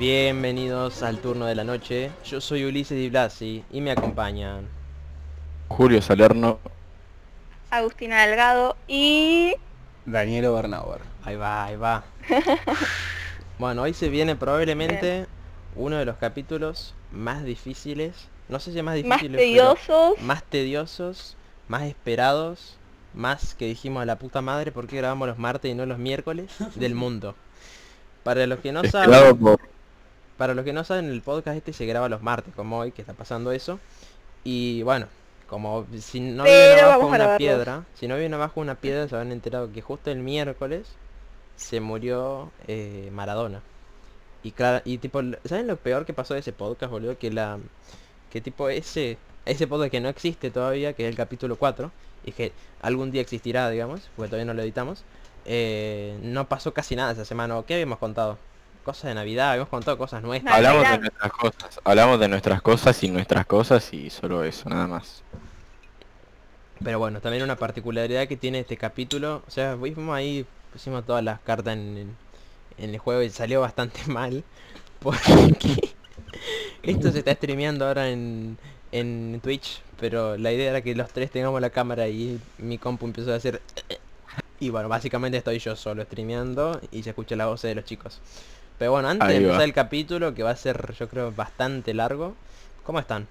Bienvenidos al turno de la noche. Yo soy Ulises Di Blasi y me acompañan. Julio Salerno. Agustina Delgado y Danielo Bernauer. Ahí va, ahí va. bueno, hoy se viene probablemente uno de los capítulos más difíciles. No sé si más más difíciles. pero tediosos. Más tediosos, más esperados, más que dijimos a la puta madre por qué grabamos los martes y no los miércoles del mundo. Para los que no saben, por- para los que no saben, el podcast este se graba los martes, como hoy, que está pasando eso. Y bueno, como si no Pero viven abajo una piedra, si no viven abajo una piedra, se habrán enterado que justo el miércoles se murió eh, Maradona. Y claro, y tipo, ¿saben lo peor que pasó de ese podcast, boludo? Que la que tipo ese ese podcast que no existe todavía, que es el capítulo 4, y que algún día existirá, digamos, porque todavía no lo editamos. eh, no pasó casi nada esa semana. ¿o ¿Qué habíamos contado? Cosas de Navidad, habíamos contado cosas nuestras. Navidad. Hablamos de nuestras cosas. Hablamos de nuestras cosas y nuestras cosas y solo eso, nada más. Pero bueno, también una particularidad que tiene este capítulo, o sea, fuimos ahí, pusimos todas las cartas en, el- en el juego y salió bastante mal. Porque esto se está streameando ahora en, en Twitch, pero la idea era que los tres tengamos la cámara y mi compu empezó a hacer... Y bueno, básicamente estoy yo solo streameando y se escucha la voz de los chicos. Pero bueno, antes Ahí de va. empezar el capítulo, que va a ser yo creo bastante largo, ¿cómo están?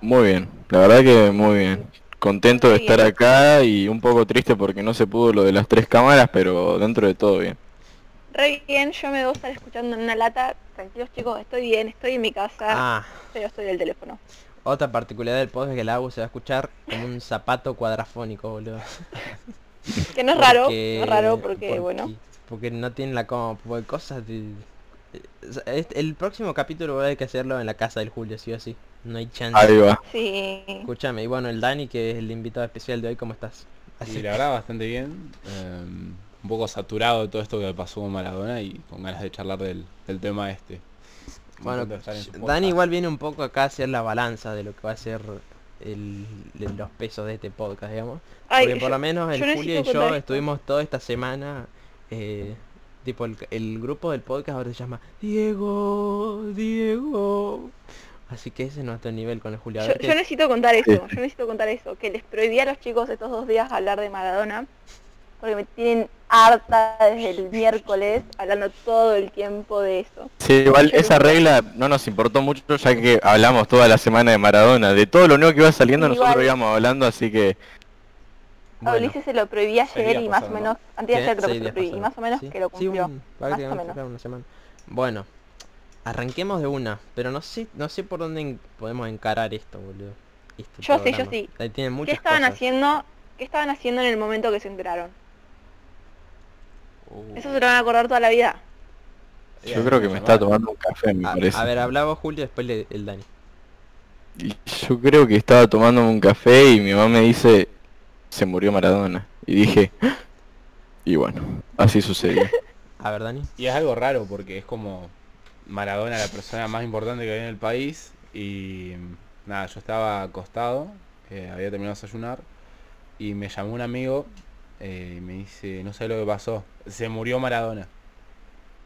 Muy bien, la verdad que muy bien. Contento de estar bien. acá y un poco triste porque no se pudo lo de las tres cámaras, pero dentro de todo bien. Re bien, yo me debo estar escuchando en una lata. Tranquilos chicos, estoy bien, estoy en mi casa, Ah, pero estoy del teléfono. Otra particularidad del podcast es que el agua se va a escuchar como un zapato cuadrafónico, boludo. Que no es raro, Porque- no es raro porque, bueno. Porque no tiene la como porque cosas de... este- El próximo capítulo haber que hacerlo en la casa del Julio, sí o sí. No hay chance. Ahí va. Sí. Escúchame, y bueno, el Dani, que es el invitado especial de hoy, ¿cómo estás? Sí, la verdad bastante bien. eh, un poco saturado de todo esto que pasó con Maradona y con ganas de charlar del, del tema este. Bueno, Dani igual viene un poco acá a hacer la balanza de lo que va a ser el, los pesos de este podcast, digamos. Ay, Porque por lo menos el yo Julio y yo contar estuvimos toda esta semana, eh, tipo el, el grupo del podcast ahora se llama Diego, Diego. Así que ese es nuestro nivel con el Julio. Yo, necesito contar eso, yo necesito contar eso, que les prohibí a los chicos estos dos días hablar de Maradona, porque me tienen harta desde el miércoles hablando todo el tiempo de eso. Sí, igual esa regla no nos importó mucho ya que hablamos toda la semana de Maradona. De todo lo nuevo que iba saliendo Igual. nosotros íbamos hablando, así que bueno, Ulises se lo prohibí ayer y más o menos, antes de ayer creo que se lo prohibí, y más o menos Sí, que lo sí, cumplió. un- más o menos. una semana. Bueno, arranquemos de una, pero no sé, no sé por dónde podemos encarar esto, boludo. Este Yo sí, yo programa. sí. Ahí tienen ¿Qué estaban cosas. haciendo? ¿Qué estaban haciendo en el momento que se enteraron? Uh. Eso se lo van a acordar toda la vida. yo creo que me está tomando un café, me A, parece. a ver, hablaba Julio, después le- el Dani. Yo creo que estaba tomando un café y mi mamá me dice, se murió Maradona. Y dije, "Ah". y bueno, así sucedió. A ver, Dani. Y es algo raro porque es como Maradona la persona más importante que hay en el país y nada, yo estaba acostado, eh, había terminado de desayunar y me llamó un amigo eh, y me dice, no sé lo que pasó, se murió Maradona.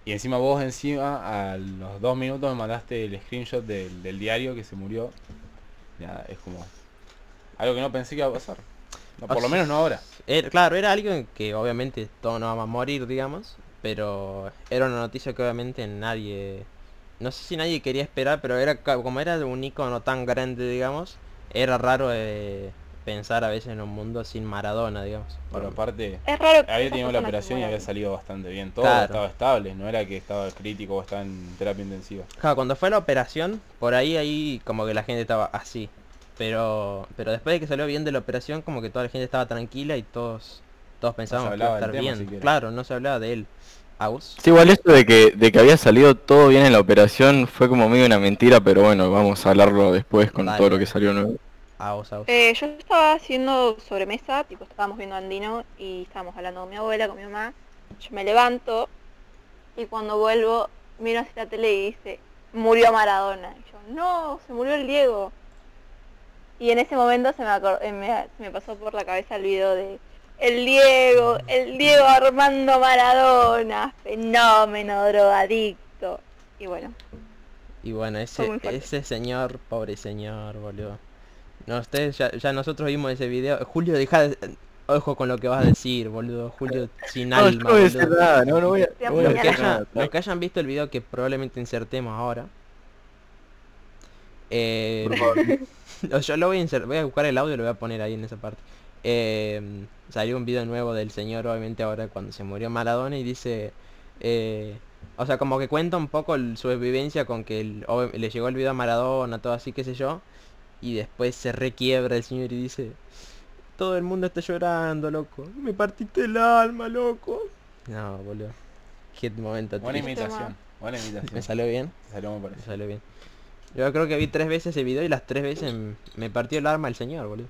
Y encima vos encima a los dos minutos me mandaste el screenshot del, del diario que se murió. Nada, es como algo que no pensé que iba a pasar. No, por lo menos no ahora. Era- claro, era alguien que obviamente todos no vamos a morir, digamos, pero era una noticia que obviamente nadie no sé si nadie quería esperar, pero era como era un icono tan grande, digamos, era raro eh, pensar a veces en un mundo sin Maradona, digamos. Pero aparte, Es raro que había tenido la operación y había salido bastante bien. Todo Claro. estaba estable, no era que estaba crítico o estaba en terapia intensiva. Claro, cuando fue la operación, por ahí ahí como que la gente estaba así. Pero pero después de que salió bien de la operación, como que toda la gente estaba tranquila y todos todos pensábamos que iba a estar tema bien. Claro, no se hablaba de él. Aus. Sí, igual esto de que, de que había salido todo bien en la operación fue como medio una mentira, pero bueno, vamos a hablarlo después con Dale, todo lo que salió nuevo. Aus, aus. Eh, yo estaba haciendo sobremesa, tipo estábamos viendo Andino y estábamos hablando con mi abuela, con mi mamá. Yo me levanto y cuando vuelvo miro hacia la tele y dice, murió Maradona. Y yo, no, se murió el Diego. Y en ese momento se me, acor- eh, me- se me pasó por la cabeza el video de el Diego, el Diego Armando Maradona, fenómeno, drogadicto. Y bueno, Y bueno, ese, ese señor, pobre señor, boludo. No, ustedes ya, ya nosotros vimos ese video. Julio, deja de... Ojo con lo que vas a decir, boludo. Julio sin No, alma, yo no voy a decir boludo. nada, no, no voy a, Te no voy a Los que, hayan, los que hayan visto el video que probablemente insertemos ahora. Eh, Por favor. yo lo voy a inser- voy a buscar el audio y lo voy a poner ahí en esa parte. Eh, salió un video nuevo del señor, obviamente ahora cuando se murió Maradona y dice, eh, o sea, como que cuenta un poco el- su vivencia con que el- le llegó el video a Maradona, todo así, qué sé yo, y después se requiebra el señor y dice, todo el mundo está llorando, loco, me partiste el alma, loco. No, boludo. Qué momento Buena imitación, buena Me imitación. salió bien, Te salió muy me salió bien. Yo creo que vi tres veces ese video y las tres veces me partió el arma el señor, boludo.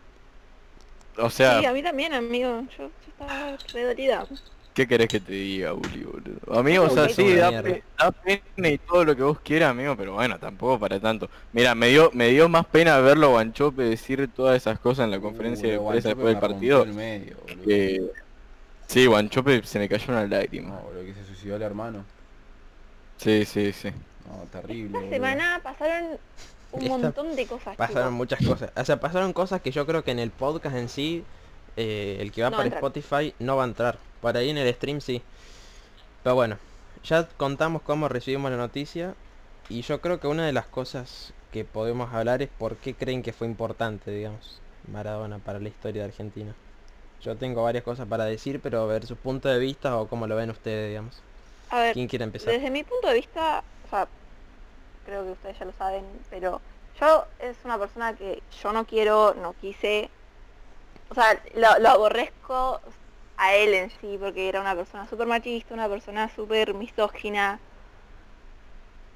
O sea, sí, a mí también, amigo. Yo, yo estaba re dolida. ¿qué querés que te diga, Uli, boludo? Amigo, o sea, sí, da, pe- da pena y todo lo que vos quieras, amigo, pero bueno, tampoco para tanto. Mira, me dio, me dio más pena verlo a Guanchope decir todas esas cosas en la conferencia Uh, de lo prensa Guanchope después del partido. el medio, que- Sí, Guanchope se me cayó una lágrima. No, boludo, que se suicidó el hermano. Sí, sí, sí. No, terrible. Esta semana pasaron un Esta- montón de cosas. Pasaron muchas cosas. O sea, pasaron cosas que yo creo que en el podcast en sí, eh, el que va No para. Spotify no va a entrar. Por ahí en el stream sí. Pero bueno, ya contamos cómo recibimos la noticia. Y yo creo que una de las cosas que podemos hablar es por qué creen que fue importante, digamos, Maradona para la historia de Argentina. Yo tengo varias cosas para decir, pero a ver su punto de vista o cómo lo ven ustedes, digamos. A ver, ¿Quién quiere empezar? desde mi punto de vista, o sea, creo que ustedes ya lo saben, pero yo es una persona que yo no quiero, no quise, o sea, lo, aborrezco a él en sí, porque era una persona súper machista, una persona súper misógina,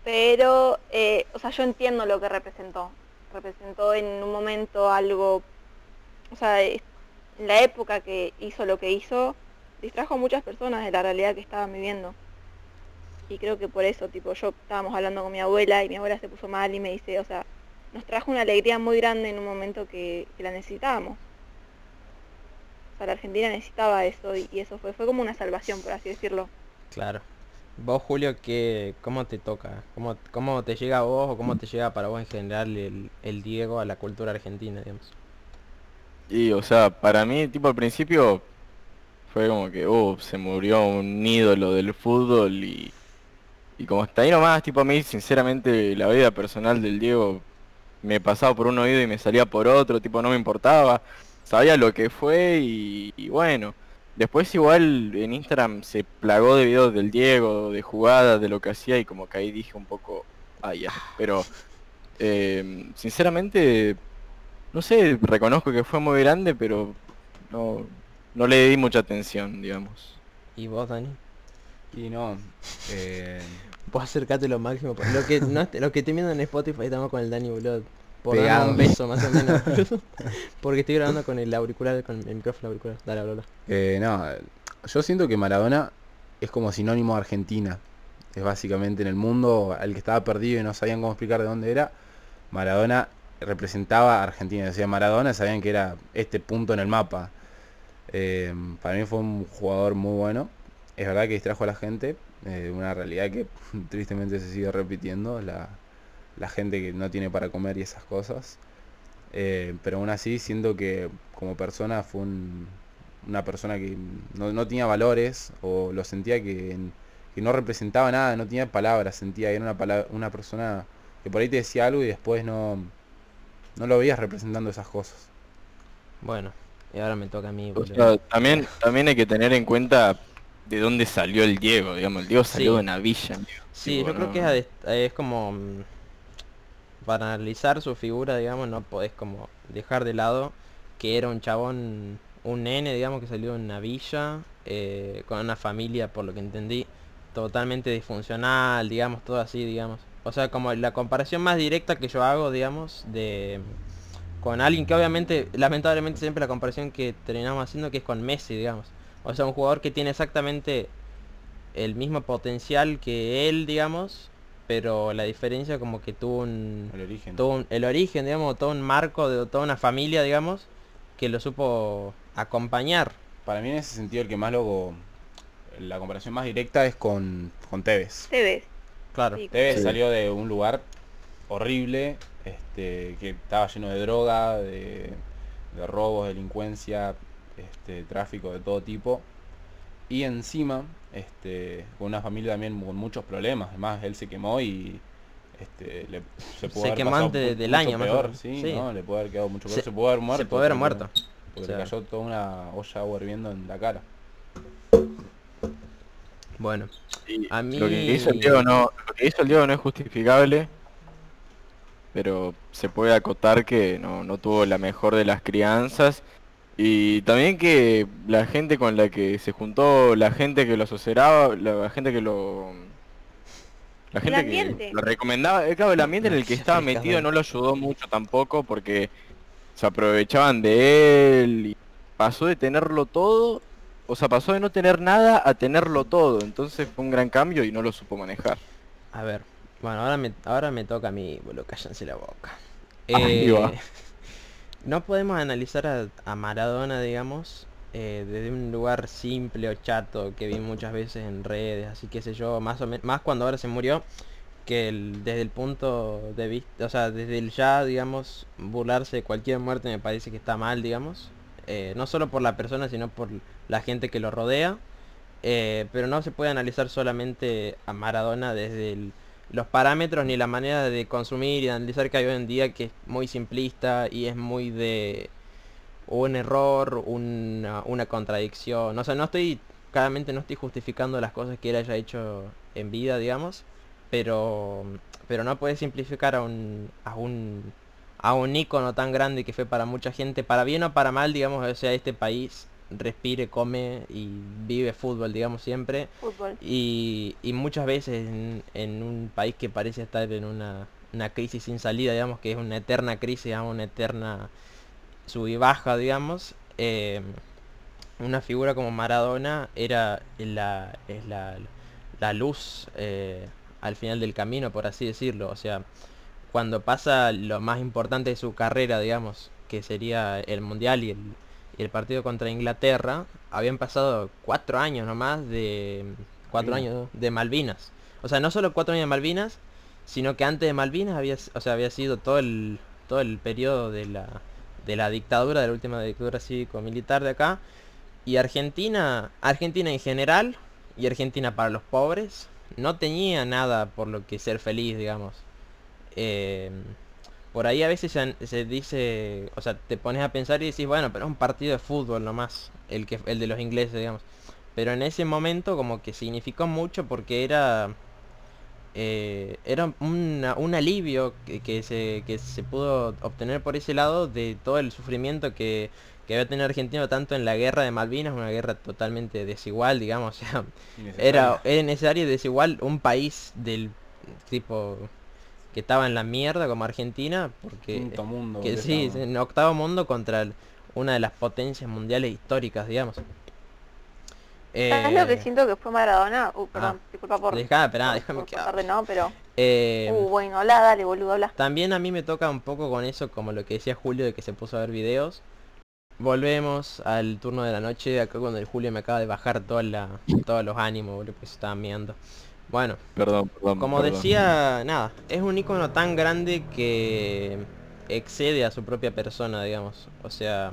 pero, eh, o sea, yo entiendo lo que representó. Representó en un momento algo, o sea, en la época que hizo lo que hizo, distrajo a muchas personas de la realidad que estaban viviendo. Y creo que por eso, tipo, yo estábamos hablando con mi abuela y mi abuela se puso mal y me dice, o sea, nos trajo una alegría muy grande en un momento que, que la necesitábamos. O sea, la Argentina necesitaba eso y, y eso fue, fue como una salvación, por así decirlo. Claro. Vos, Julio, ¿qué, ¿cómo te toca? ¿Cómo, ¿Cómo te llega a vos o cómo te llega para vos en general el, el Diego a la cultura argentina, digamos? Y, o sea, para mí, tipo, al principio fue como que, uh, se murió un ídolo del fútbol y, y como está ahí nomás, tipo, a mí, sinceramente, la vida personal del Diego me pasaba por un oído y me salía por otro, tipo, no me importaba, sabía lo que fue y, bueno. Después igual en Instagram se plagó de videos del Diego, de jugadas, de lo que hacía y como que ahí dije un poco, ah, ya, pero eh, sinceramente no sé, reconozco que fue muy grande, pero no, no le di mucha atención, digamos. ¿Y vos, Dani? Y no, eh, Vos acercate lo máximo. Lo que, no, lo que estoy viendo en Spotify estamos con el Dani, boludo. Por un beso, más o menos. Porque estoy grabando con el auricular, con el micrófono auricular. Dale, habla, habla. eh, no, yo siento que Maradona es como sinónimo de Argentina. Es básicamente en el mundo al que estaba perdido y no sabían cómo explicar de dónde era. Maradona representaba a Argentina. Decía Maradona, sabían que era este punto en el mapa. Eh, para mí fue un jugador muy bueno. Es verdad que distrajo a la gente. eh, una realidad que tristemente se sigue repitiendo. La, la gente que no tiene para comer y esas cosas. Eh, pero aún así siento que como persona fue un- una persona que no, no tenía valores o lo sentía que, que no representaba nada, no tenía palabras, sentía, era una, una persona que por ahí te decía algo y después no, no lo veías representando esas cosas. Bueno, y ahora me toca a mí, O boludo. sea, también, también hay que tener en cuenta de dónde salió el Diego, digamos, el Diego salió Sí. de una villa. Sí, tipo, yo creo que es, es como... mm, Para analizar su figura, digamos, no podés como dejar de lado que era un chabón, un nene, digamos, que salió de una villa, eh, con una familia, por lo que entendí, totalmente disfuncional, digamos, todo así, digamos. O sea, como la comparación más directa que yo hago, digamos, de con alguien que obviamente, lamentablemente siempre la comparación que terminamos haciendo que es con Messi, digamos. O sea, un jugador que tiene exactamente el mismo potencial que él, digamos, pero la diferencia como que tuvo un, El origen. un- el origen, digamos, todo un marco de toda una familia, digamos, que lo supo acompañar. Para mí en ese sentido el que más loco, la comparación más directa es con, con Tevez. Tevez. Claro. Sí, Tevez Sí. salió de un lugar horrible, este, que estaba lleno de droga, de, de robos, delincuencia, este, tráfico de todo tipo. Y encima, este, con una familia también con muchos problemas. Además, él se quemó y este, le, se pudo Se haber del año, peor, sí, Sí. ¿no? Le puede haber quedado mucho peor. Se- Se, pudo haber muerto. se puede haber porque- muerto. Porque O sea- le cayó toda una olla agua hirviendo en la cara. Bueno, A mí- Lo que hizo el Diego no, lo que hizo el Diego no es justificable, pero se puede acotar que no, no tuvo la mejor de las crianzas y también que la gente con la que se juntó, la gente que lo asesoraba, la gente que lo la gente que lo recomendaba, eh, claro, el ambiente en el que estaba metido no lo ayudó mucho tampoco porque se aprovechaban de él y pasó de tenerlo todo, o sea, pasó de no tener nada a tenerlo todo, entonces fue un gran cambio y no lo supo manejar. a ver. Bueno, ahora me, ahora me toca a mí, boludo, cállense la boca. Eh. no podemos analizar a, a Maradona, digamos, eh, desde un lugar simple o chato que vi muchas veces en redes, así que sé yo, más o menos, más cuando ahora se murió, que desde el punto de vista, o sea, desde el ya, digamos, burlarse de cualquier muerte me parece que está mal, digamos, eh, no solo por la persona, sino por la gente que lo rodea, eh, pero no se puede analizar solamente a Maradona desde el- los parámetros ni la manera de consumir y de analizar que hay hoy en día que es muy simplista y es muy de un error, una, una contradicción. O sea, no estoy, claramente no estoy justificando las cosas que él haya hecho en vida, digamos, pero, pero no puedes simplificar a un, a un, a un ícono tan grande que fue para mucha gente, para bien o para mal, digamos, o sea, este país respire, come y vive fútbol, digamos, siempre. Fútbol. Y, y muchas veces en, en un país que parece estar en una, una crisis sin salida, digamos, que es una eterna crisis, digamos, una eterna sub y baja, digamos, eh, una figura como Maradona era la, es la, la luz eh, al final del camino, por así decirlo. O sea, cuando pasa lo más importante de su carrera, digamos, que sería el Mundial y el, y el partido contra Inglaterra, habían pasado cuatro años nomás de... Cuatro Sí. años de Malvinas. O sea, no solo cuatro años de Malvinas, sino que antes de Malvinas había, o sea, había sido todo el, todo el periodo de la, de la dictadura, de la última dictadura cívico-militar de acá. Y Argentina, Argentina en general, y Argentina para los pobres, no tenía nada por lo que ser feliz, digamos. Eh, por ahí a veces se, se dice, o sea, te pones a pensar y decís, bueno, pero es un partido de fútbol nomás, el, que, el de los ingleses, digamos. Pero en ese momento como que significó mucho porque era eh, era una- un alivio que, que se, que se pudo obtener por ese lado de todo el sufrimiento que, que había tenido Argentina tanto en la guerra de Malvinas, una guerra totalmente desigual, digamos, o sea, era, era necesario y desigual un país del tipo que estaba en la mierda como Argentina, porque Quinto mundo. que que sí, en octavo mundo contra el- una de las potencias mundiales históricas, digamos. ¿Sabes lo que Eh, siento que fue Maradona? Uh, perdón, ah. disculpa por... Dejá, esperá, por- déjame por que cortarte, no, pero... eh, Uh, bueno, habla, dale, boludo, habla. También a mí me toca un poco con eso, como lo que decía Julio de que se puso a ver videos. Volvemos al turno de la noche, acá cuando el Julio me acaba de bajar toda la, todos los ánimos, boludo, que se estaba mirando. Bueno, Perdón, perdón. como perdón. decía, nada, es un icono tan grande que excede a su propia persona, digamos. O sea,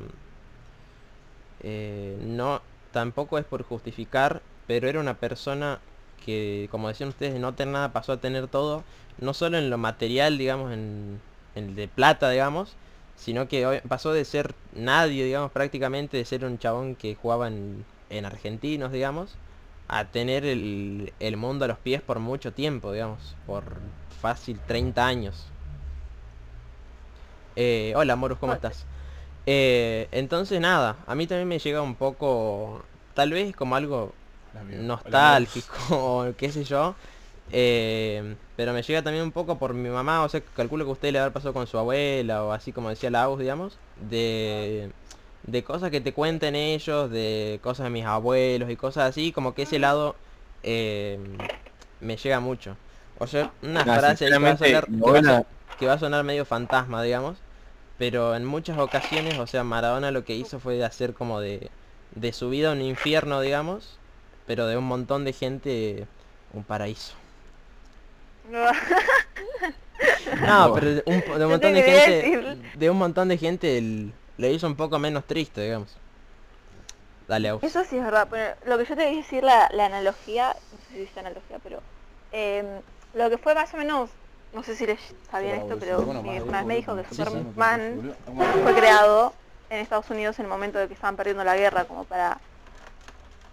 eh, no, tampoco es por justificar, pero era una persona que, como decían ustedes, de no tener nada pasó a tener todo, no solo en lo material, digamos, en, en el de plata, digamos, sino que hoy- pasó de ser nadie, digamos, prácticamente, de ser un chabón que jugaba en, en argentinos, digamos, a tener el, el mundo a los pies por mucho tiempo, digamos, por fácil 30 años. Eh, hola, Morus, ¿cómo estás? Eh, entonces nada, a mí también me llega un poco, tal vez como algo nostálgico o qué sé yo. eh, pero me llega también un poco por mi mamá, o sea, calculo que a usted le haber pasado con su abuela o así como decía la digamos, de, de cosas que te cuenten ellos, de cosas de mis abuelos y cosas así, como que ese lado eh, me llega mucho. O sea, una Nah, frase que va, a sonar, que va a abuela- son- que va a sonar medio fantasma, digamos, pero en muchas ocasiones, o sea, Maradona lo que hizo fue de hacer como de, de su vida un infierno, digamos, pero de un montón de gente un paraíso. No, pero de un, de un montón de gente, de un montón de gente el- le hizo un poco menos triste, digamos. Dale, Aus. Eso sí es verdad. pero lo que yo te quería decir, la, la analogía, no sé si dice analogía, pero em, lo que fue más o menos, no sé si les bien esto, pero mi vez me dijo que Superman fue creado en Estados Unidos en el momento de que estaban perdiendo la guerra, como para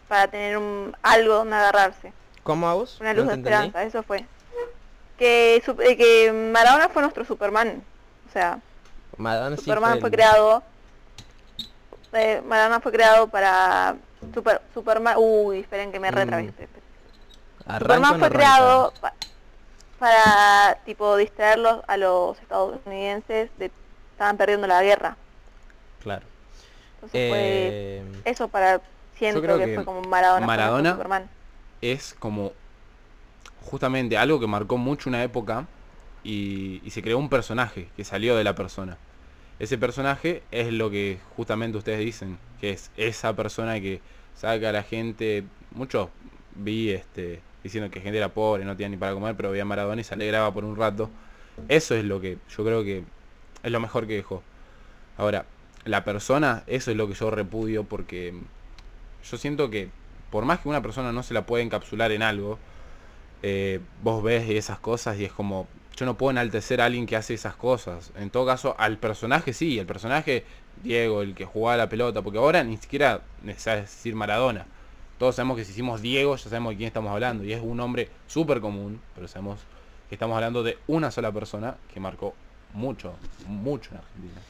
para tener un algo donde agarrarse, ¿Cómo, Aus? una luz de entendí. esperanza, eso fue. Que, su- eh, que Maradona fue nuestro Superman, o sea, Maradona sí Superman fue el- creado. Eh, Maradona fue creado para Super, Superman. Uy, esperen que me Mm, Superman o no fue creado pa- para tipo distraerlos a los estadounidenses de estaban perdiendo la guerra. Claro. Entonces fue Eh, eso para siento que, que fue como Maradona. Maradona- Superman. es como justamente algo que marcó mucho una época y, y se creó un personaje que salió de la persona. Ese personaje es lo que justamente ustedes dicen, que es esa persona que saca a la gente, muchos vi este diciendo que gente era pobre, no tenía ni para comer, pero veía Maradona y se alegraba por un rato. Eso es lo que yo creo que es lo mejor que dejó. Ahora, la persona, eso es lo que yo repudio porque yo siento que por más que una persona no se la pueda encapsular en algo, eh, vos ves esas cosas y es como, yo no puedo enaltecer a alguien que hace esas cosas. En todo caso, al personaje sí, el personaje Diego, el que jugaba la pelota, porque ahora ni siquiera necesitas decir Maradona. Todos sabemos que si hicimos Diego, ya sabemos de quién estamos hablando. Y es un hombre súper común, pero sabemos que estamos hablando de una sola persona que marcó mucho, mucho en Argentina.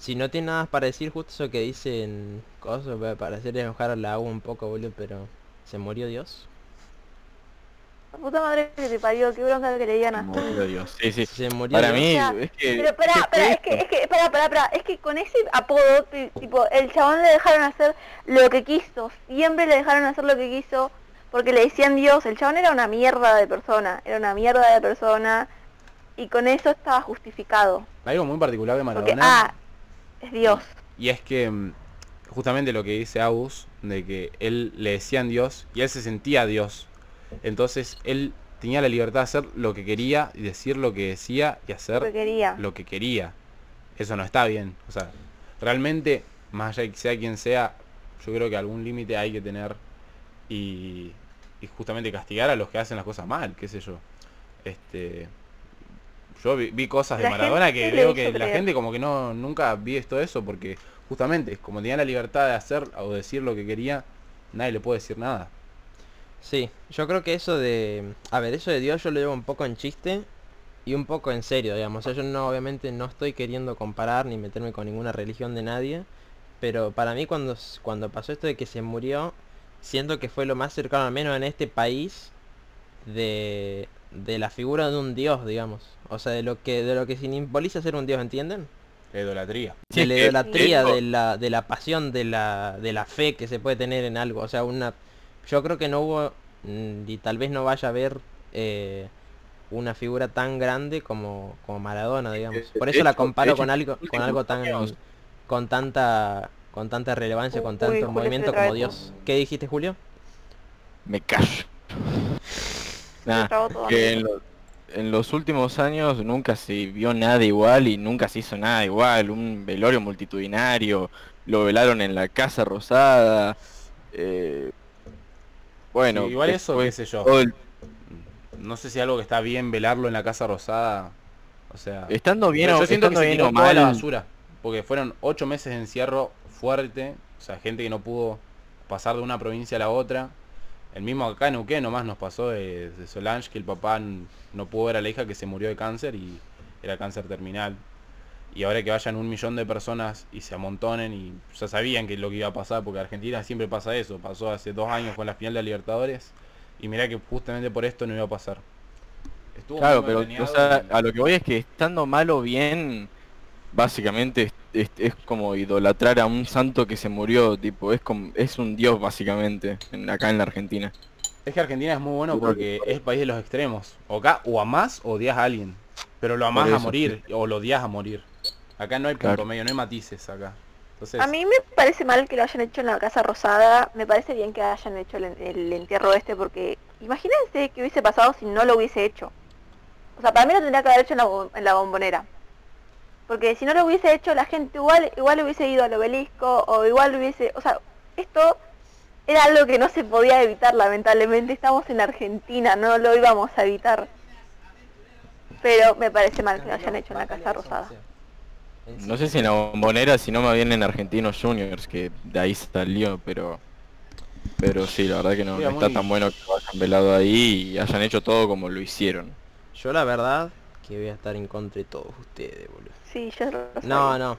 si no tiene nada para decir, justo eso que dicen cosas, puede parecer enojar a la agua un poco, boludo, pero ¿se murió Dios? La puta madre que te parió, qué bronca que le digan a Como de Dios. Sí, sí. Se murió Para mí, O sea, es que... Pero pará, ¿qué pará, es que, es que, pará, pará, pará, es que con ese apodo, ti- tipo, el chabón le dejaron hacer lo que quiso, siempre le dejaron hacer lo que quiso, porque le decían Dios, el chabón era una mierda de persona, era una mierda de persona, y con eso estaba justificado, Algo muy particular de porque, Maradona. ah, es Dios. Y es que mm, justamente lo que dice Agus, de que él le decían Dios y él se sentía Dios. Entonces él tenía la libertad de hacer lo que quería y decir lo que decía y Lo que hacer quería. lo que quería. Eso no está bien. O sea, realmente, más allá de que sea quien sea, yo creo que algún límite hay que tener y, y justamente castigar a los que hacen las cosas mal, qué sé yo. Este yo vi, vi cosas de La Maradona que veo que la creer. gente como que no nunca vi esto eso porque justamente como tenía la libertad de hacer o decir lo que quería, nadie le puede decir nada. Sí, yo creo que eso de... A ver, eso de Dios yo lo llevo un poco en chiste y un poco en serio, digamos. O sea, yo no, obviamente no estoy queriendo comparar ni meterme con ninguna religión de nadie, pero para mí cuando, s- cuando pasó esto de que se murió, siento que fue lo más cercano, al menos en este país, de, de la figura de un dios, digamos. O sea, de lo que de lo que simboliza ser un dios, ¿entienden? La idolatría. Sí, de la idolatría, de la, de la pasión, de la, de la fe que se puede tener en algo. O sea, una yo creo que no hubo, mm, y tal vez no vaya a haber eh, una figura tan grande como, como Maradona, digamos. Por eso la comparo con algo, con algo tan con tanta con tanta relevancia, con tanto movimiento como Dios. ¿Qué dijiste, Julio? Me callo. Nah, que en, lo- en los últimos años nunca se vio nada igual y nunca se hizo nada igual. Un velorio multitudinario, lo velaron en la Casa Rosada. eh, bueno, Sí, igual eso, qué sé yo. el- no sé si algo que está bien velarlo en la Casa Rosada. O sea, Estando bien yo o siento que se bien tiró toda la basura. Porque fueron ocho meses de encierro fuerte. O sea, gente que no pudo pasar de una provincia a la otra. El mismo acá en Neuquén nomás nos pasó de, de Solange que el papá no pudo ver a la hija que se murió de cáncer y era cáncer terminal. Y ahora que vayan un millón de personas y se amontonen y ya sabían que lo que iba a pasar, porque Argentina siempre pasa eso. Pasó hace dos años con la final de Libertadores. Y mirá que justamente por esto no iba a pasar. Estuvo Claro, pero o sea, a lo que voy es que estando mal o bien, básicamente es, es- es como idolatrar a un santo que se murió, tipo, es como, es un dios básicamente, en- acá en la Argentina. Es que Argentina es muy bueno porque es el país de los extremos. O acá o amás o odias a alguien. Pero lo amás a morir o lo odias a morir. Acá no hay punto Claro. medio, no hay matices acá. Entonces, A mí me parece mal que lo hayan hecho en la Casa Rosada, me parece bien que hayan hecho el, el entierro este porque imagínense qué hubiese pasado si no lo hubiese hecho. O sea, para mí lo tendría que haber hecho en la, bo- en la bombonera. Porque si no lo hubiese hecho la gente igual igual hubiese ido al obelisco o igual hubiese, o sea, esto era algo que no se podía evitar lamentablemente, estamos en Argentina, no lo íbamos a evitar. Pero me parece mal que lo hayan hecho en la Casa Rosada. No sé si en la bombonera, si no me viene en Argentinos Juniors, que de ahí salió, pero... Pero sí, la verdad que no, está muy- tan bueno que lo hayan velado ahí y hayan hecho todo como lo hicieron. Yo la verdad que voy a estar en contra de todos ustedes, boludo. Sí, yo lo No, sabía. no.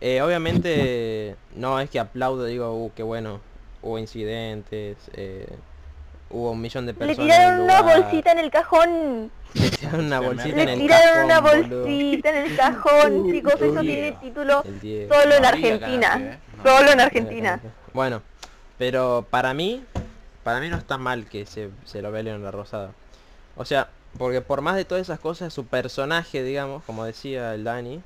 Eh, obviamente no es que aplaudo, digo, uh, qué bueno. Hubo incidentes, eh, hubo un millón de Le personas. el tiraron una bolsita en el cajón. Le tiraron una bolsita Le en el tiraron una cajón, boludo. bolsita en el cajón, chicos. Eso tiene título solo en Argentina. eh. Solo en Argentina. Bueno, pero para mí, para mí no está mal que se, se lo vele en la rosada. O sea, porque por más de todas esas cosas, su personaje, digamos, como decía el Dani,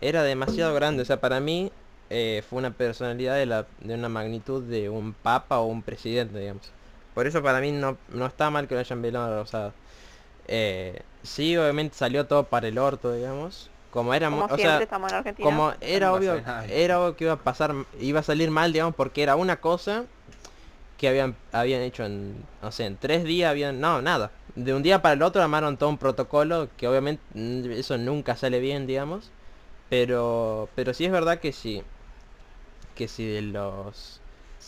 era demasiado grande. O sea, para mí eh, fue una personalidad de, la, de una magnitud de un papa o un presidente, digamos. Por eso para mí no, no está mal que lo hayan velado en la rosada. Eh, sí, obviamente salió todo para el orto, digamos. Como era, Como o siempre sea, estamos en Argentina. como era no obvio, era obvio que iba a pasar, iba a salir mal, digamos, porque era una cosa que habían, habían hecho en, no sé, en tres días habían, no, nada. De un día para el otro armaron todo un protocolo que obviamente eso nunca sale bien, digamos. Pero, pero sí es verdad que sí, que si de los,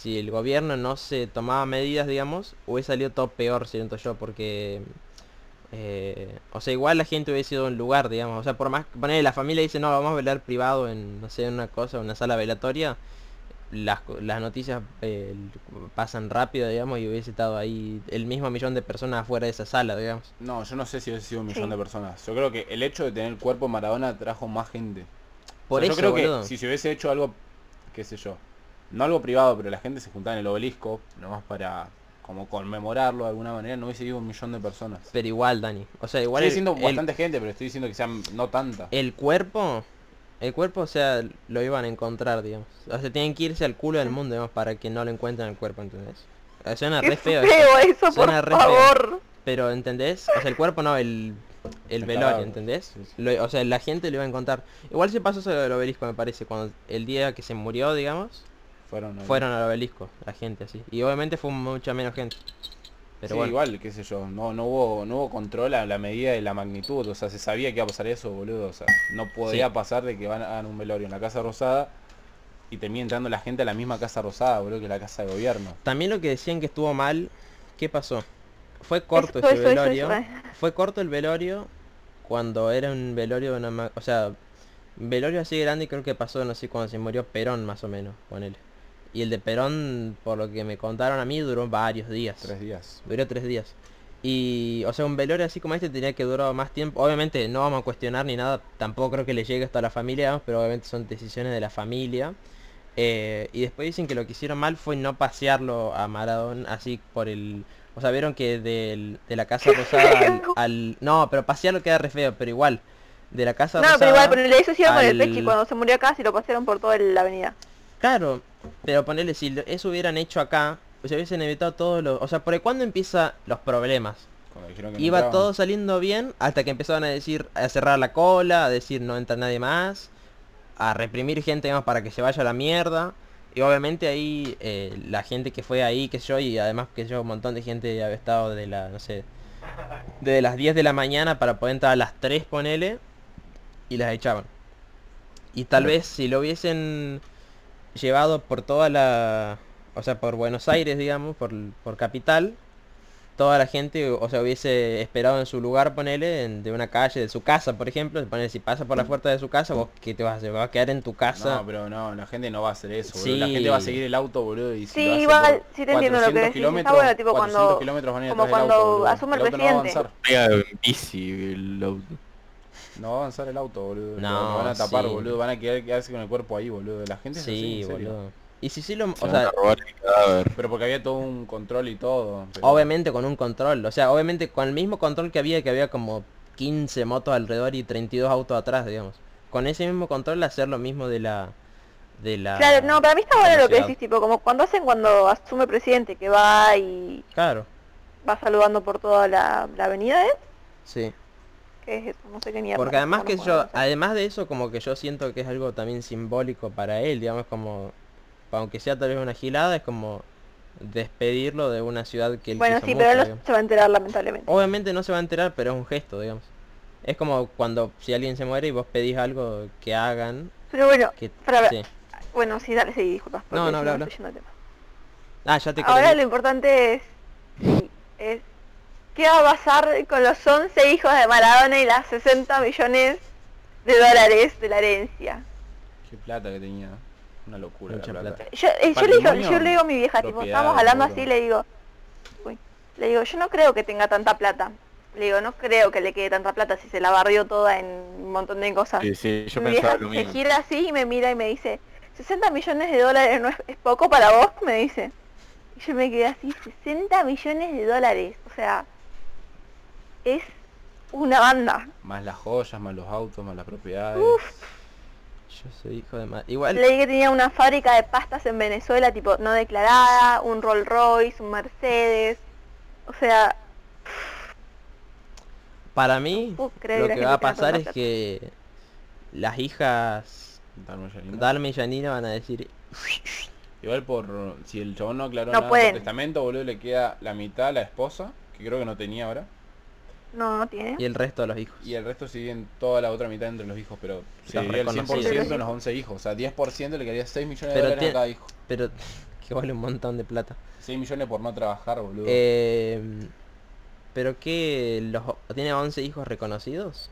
si el gobierno no se tomaba medidas, digamos, hubiese salido todo peor, siento yo, porque eh, o sea, igual la gente hubiese ido a un lugar, digamos. O sea, por más poner la familia dice, no, vamos a velar privado en, no sé, en una cosa, una sala velatoria. Las, las noticias eh, pasan rápido, digamos, y hubiese estado ahí el mismo millón de personas afuera de esa sala, digamos. No, yo no sé si hubiese sido un millón Sí. de personas. Yo creo que el hecho de tener el cuerpo de Maradona trajo más gente. Por O sea, eso, yo creo boludo. que si se hubiese hecho algo, qué sé yo, no algo privado, pero la gente se juntaba en el obelisco, nomás para como conmemorarlo de alguna manera, no hubiese ido un millón de personas. Pero igual, Dani. O sea, igual el, siendo el- bastante gente, pero estoy diciendo que sean no tanta. el cuerpo, el cuerpo, o sea, lo iban a encontrar, digamos. O sea, tienen que irse al culo del mundo, digamos, para que no lo encuentren el cuerpo, ¿entendés? Suena re feo. feo eso. por Suena feo. favor. Pero, ¿entendés? O sea, el cuerpo no, el, el El velorio. ¿entendés? Sí, sí. Lo- o sea, la gente lo iba a encontrar. Igual se pasó eso del obelisco, me parece, cuando el día que se murió, digamos, Fueron, ahí. fueron al obelisco, la gente así. Y obviamente fue mucha menos gente. Pero sí, bueno, igual, qué sé yo, no, no hubo, no hubo control a la medida de la magnitud, o sea, se sabía que iba a pasar eso, boludo, o sea, no podía Sí. pasar de que van a un velorio en la Casa Rosada y termine entrando la gente a la misma Casa Rosada, boludo, que la Casa de Gobierno. también lo que decían que estuvo mal, ¿qué pasó? Fue corto Eso, ese eso, velorio. eso. Fue corto el velorio cuando era un velorio de una... O sea, velorio así grande creo que pasó, no sé, cuando se murió Perón más o menos, ponele. Y el de Perón, por lo que me contaron a mí, duró varios días. Tres días. Duró tres días. Y, o sea, un velorio así como este tenía que durar más tiempo. Obviamente no vamos a cuestionar ni nada, tampoco creo que le llegue hasta la familia, pero obviamente son decisiones de la familia. Eh, y después dicen que lo que hicieron mal fue no pasearlo a Maradona así por el... O sea, vieron que del- de la Casa Rosada al, No, pero pasearlo queda re feo, pero igual. De la Casa No, Rosada... pero igual, pero eso hicieron con el Pechi cuando se murió acá, si lo pasaron por toda la avenida. Claro, pero ponerle si eso hubieran hecho acá, se hubiesen evitado todos los... O sea, ¿por cuándo empiezan los problemas? Que Iba todo saliendo bien hasta que empezaron a decir, a cerrar la cola, a decir no entra nadie más, a reprimir gente más para que se vaya a la mierda. Y obviamente ahí eh, la gente que fue ahí, que yo, y además que yo, un montón de gente había estado de la, no sé, desde las 10 de la mañana para poder entrar a las 3, ponele, y las echaban. Y tal vez si lo hubiesen llevado por toda la... O sea, por Buenos Aires, digamos, por, por capital, toda la gente, o sea, hubiese esperado en su lugar, ponele, en- de una calle, de su casa, por ejemplo, ponele, si pasa por la puerta de su casa, vos qué te vas a hacer, vas a quedar en tu casa. No, pero no, la gente no va a hacer eso, boludo. La Sí. gente va a seguir el auto, boludo. Y si Sí, igual, sí te entiendo lo que 400 decís. Está kilómetros, bueno, tipo, 400 cuando- kilómetros van a ir como cuando auto, asume el auto no va a presidente. avanzar. Pega en bici el auto. No va a avanzar el auto, boludo. No, No, van a tapar, sí. boludo. Van a quedar, quedarse con el cuerpo ahí, boludo. La gente es así, sí, en serio. boludo. Y si sí lo... Se O sea. Pero porque había todo un control y todo. pero- Obviamente con un control, o sea, obviamente con el mismo control que había, que había como 15 motos alrededor y 32 autos atrás, digamos. Con ese mismo control hacer lo mismo de la... De la Claro, no, para mí está bueno lo que decís, tipo, como cuando hacen cuando asume presidente, que va y Claro, va saludando por toda la, la avenida, ¿eh? sí. ¿Qué es eso? No sé qué mierda. Porque además que yo, además de eso, como que yo siento que es algo también simbólico para él, digamos, como... Aunque sea tal vez una gilada, es como despedirlo de una ciudad que él Bueno, sí, mucho, pero él no se va a enterar lamentablemente. Obviamente no se va a enterar, pero es un gesto, digamos. Es como cuando si alguien se muere y vos pedís algo que hagan, Pero bueno, que... para ver. sí. bueno, sí, dale, sí, disculpas. No, no, yendo de tema. Ah, ya te Ahora lo importante es, sí, es qué va a pasar con los 11 hijos de Maradona y las 60 millones de dólares de la herencia. Qué plata que tenía. Una locura Mucha la plata. plata. Yo, eh, yo le digo, yo le digo a mi vieja, tipo, estábamos hablando así, le digo, uy, le digo, yo no creo que tenga tanta plata. Le digo, no creo que le quede tanta plata si se la barrió toda en un montón de cosas. Sí, sí, yo mi pensaba vieja lo se gira así y me mira y me dice, 60 millones de dólares no es, es poco para vos, me dice. Y yo me quedé así, 60 millones de dólares, o sea, es una banda. Más las joyas, más los autos, más las propiedades. Yo soy hijo de madre. Igual, Leí que tenía una fábrica de pastas en Venezuela, tipo, no declarada, un Rolls Royce, un Mercedes. O sea, para mí, lo que va a pasar es que las hijas Darme. Dalma y Janina van a decir, Igual por si el chabón no aclaró No nada pueden. en testamento, boludo, le queda la mitad a la esposa, que creo que no tenía ahora, No, no tiene. y el resto de los hijos. y el resto dividen toda la otra mitad entre los hijos, pero se Los dividía el 100% reconocidos. en los 11 hijos, o sea, 10% le quedaría 6 millones de dólares a cada hijo. Pero que vale un montón de plata. 6 millones por no trabajar, boludo. Eh, pero que los tiene 11 hijos reconocidos.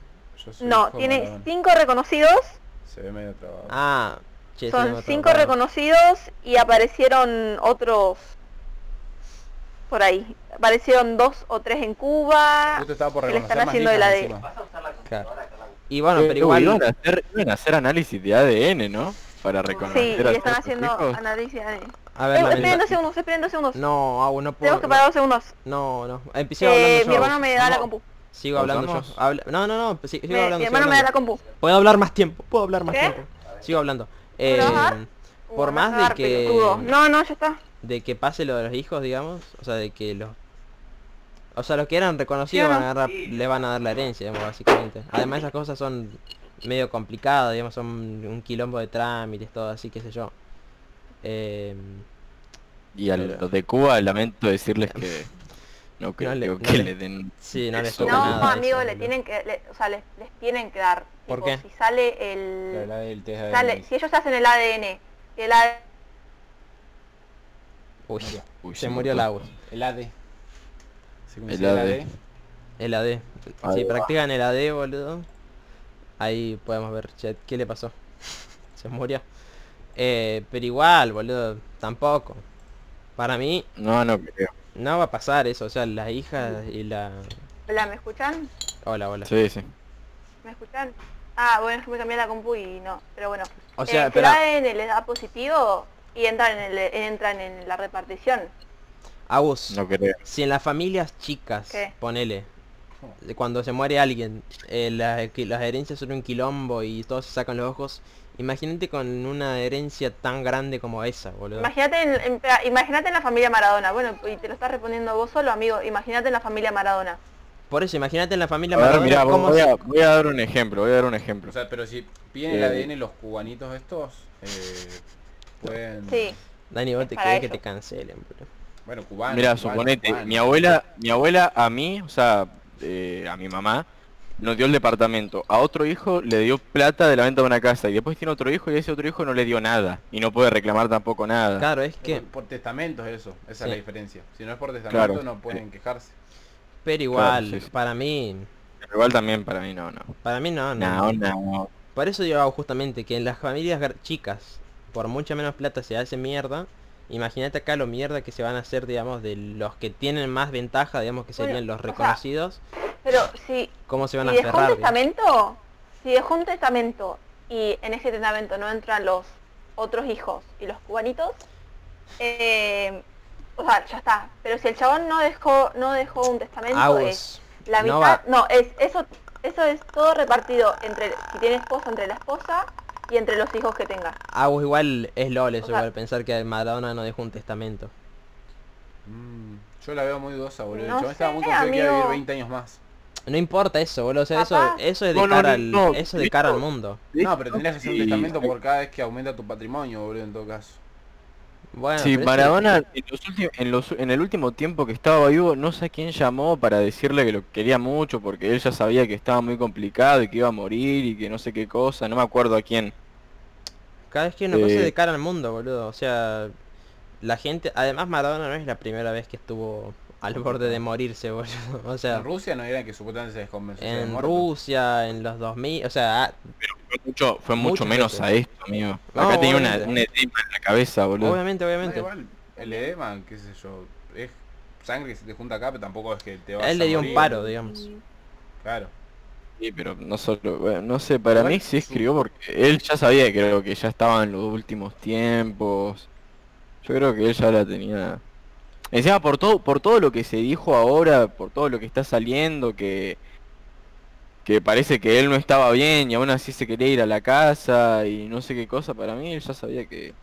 No, tiene Maradona. 5 reconocidos, Se ve medio trabado. Ah, che, son no me 5 acordaba. reconocidos y aparecieron otros por ahí. Aparecieron dos o tres en Cuba. Justo estaba por que le reconocer están haciendo de la de-. Claro. Y bueno, Eh, pero igual... iban, a hacer, iban a hacer análisis de ADN, ¿no? Para Sí, reconocer y a le todos están haciendo hijos. análisis. de- A Eh, ver, la esperen dos segundos, esperen dos segundos. No, aún no puedo... Tenemos que parar dos segundos. No, no. Empecé Eh, hablando mi yo. hermano me da la No, compu. Sigo hablando yo. ¿Pausamos? Habla- No, no, no. si- Sigo Me- hablando. mi sigo hermano me da la hablando. compu. Puedo hablar más tiempo. Puedo hablar más ¿Qué? tiempo. Sigo hablando. ¿Puedo Eh, por más a de que pelotudo. No, no, ya está. De que pase lo de los hijos, digamos, o sea, de que los o sea, los que eran reconocidos ¿Sí o van a agarrar, le van a dar la herencia, digamos, básicamente. Además esas cosas son medio complicadas, digamos, son un quilombo de trámites, todo así, qué sé yo. Eh, Y a Pero- los de Cuba lamento decirles que no creo le- no que le- le den sí, no les toca No, nada. amigo, eso, le tienen que, le- o sea, les, les tienen que dar. ¿Por Tipo, qué? Si sale el, test de sale, si ellos hacen el ADN, el ADN Uy, Uy, se murió el agua. El AD. ¿Se conoce El el AD. El AD. Ahí Si practican el AD, boludo. Ahí podemos ver, che, ¿qué le pasó? Se murió. Eh, pero igual, boludo, tampoco. Para mí, No, no creo. no va a pasar eso. O sea, la hija y la... Hola, ¿me escuchan? Hola, hola. Sí, sí. ¿Me escuchan? Ah, bueno, yo me cambié la compu y no, pero bueno. O sea, eh, pero... el ADN les da positivo y entran en, el, entran en la repartición. Agus, No si en las familias chicas, ¿Qué? ponele, de cuando se muere alguien, eh, la- que las herencias son un quilombo y todos se sacan los ojos, imagínate con una herencia tan grande como esa, boludo. Imagínate en, en- imagínate en la familia Maradona. Bueno, y te lo estás respondiendo vos solo, amigo. Imagínate en la familia Maradona. Por eso, imagínate en la familia A ver, Maradona mirá, cómo voy se- a, voy a dar un ejemplo, voy a dar un ejemplo. O sea, pero si piden el Eh. ADN los cubanitos estos, eh, pueden... Sí. Dani, vos te querés que te cancelen, boludo. Bueno, cubano. Mira, suponete, cubano. mi abuela, mi abuela a mí, o sea, eh, a mi mamá, nos dio el departamento. A otro hijo le dio plata de la venta de una casa y después tiene otro hijo y ese otro hijo no le dio nada y no puede reclamar tampoco nada. Claro, es Por, que... por testamento es eso, esa Sí. es la diferencia. Si no es por testamento Claro. no pueden quejarse. Pero igual, sí, sí. para mí... Pero igual también para mí no, no. Para mí no, no. No, no. Por eso digo justamente que en las familias chicas, por mucha menos plata se hace mierda. Imagínate acá lo mierda que se van a hacer, digamos, de los que tienen más ventaja, digamos, que Bueno, serían los o sea, reconocidos. Pero si, ¿Cómo se si van a dejó un digamos? testamento, si dejó un testamento y en ese testamento no entran los otros hijos y los cubanitos, eh, o sea, ya está. Pero si el chabón no dejó, no dejó un testamento, es la no mitad, va- no, es eso, eso es todo repartido entre, si tiene esposa, entre la esposa y entre los hijos que tenga. Aguas igual es LOL eso, O sea- igual pensar que Maradona no dejó un testamento. Mm, yo la veo muy dudosa, boludo. No el chabón estaba muy confiado que iba a vivir amigo. 20 años más. No importa eso, boludo. O sea, eso, Papá. eso es de No, no, cara no, al, no, eso de de cara al mundo. No, pero tendrías que hacer un testamento por cada vez que aumenta tu patrimonio, boludo, en todo caso. Bueno, Sí, Maradona en, los últimos- en, los- en el último tiempo que estaba vivo, no sé quién llamó para decirle que lo quería mucho porque él ya sabía que estaba muy complicado y que iba a morir y que no sé qué cosa, no me acuerdo a quién. Cada vez que cosa Eh, de cara al mundo, boludo. O sea, la gente... Además Maradona no es la primera vez que estuvo al borde de morirse, boludo. O sea, En Rusia no era que supuestamente se había en muerto. Rusia, en los 2000... O sea, ah, Fue mucho, fue mucho menos veces. a esto, amigo. No, Acá tenía una, un edema en la cabeza, boludo. obviamente, No, obviamente. igual, el edema, qué sé yo, es sangre que se te junta acá, pero tampoco es que te vas A él a le dio un morir. paro, digamos. Claro. Sí, pero no solo, bueno, no sé, para Igual mí sí escribió porque él ya sabía que creo que ya estaba en los últimos tiempos. Yo creo que él ya la tenía. Encima por todo, por todo lo que se dijo ahora, por todo lo que está saliendo, que que parece que él no estaba bien y aún así se quería ir a la casa y no sé qué cosa, para mí él ya sabía que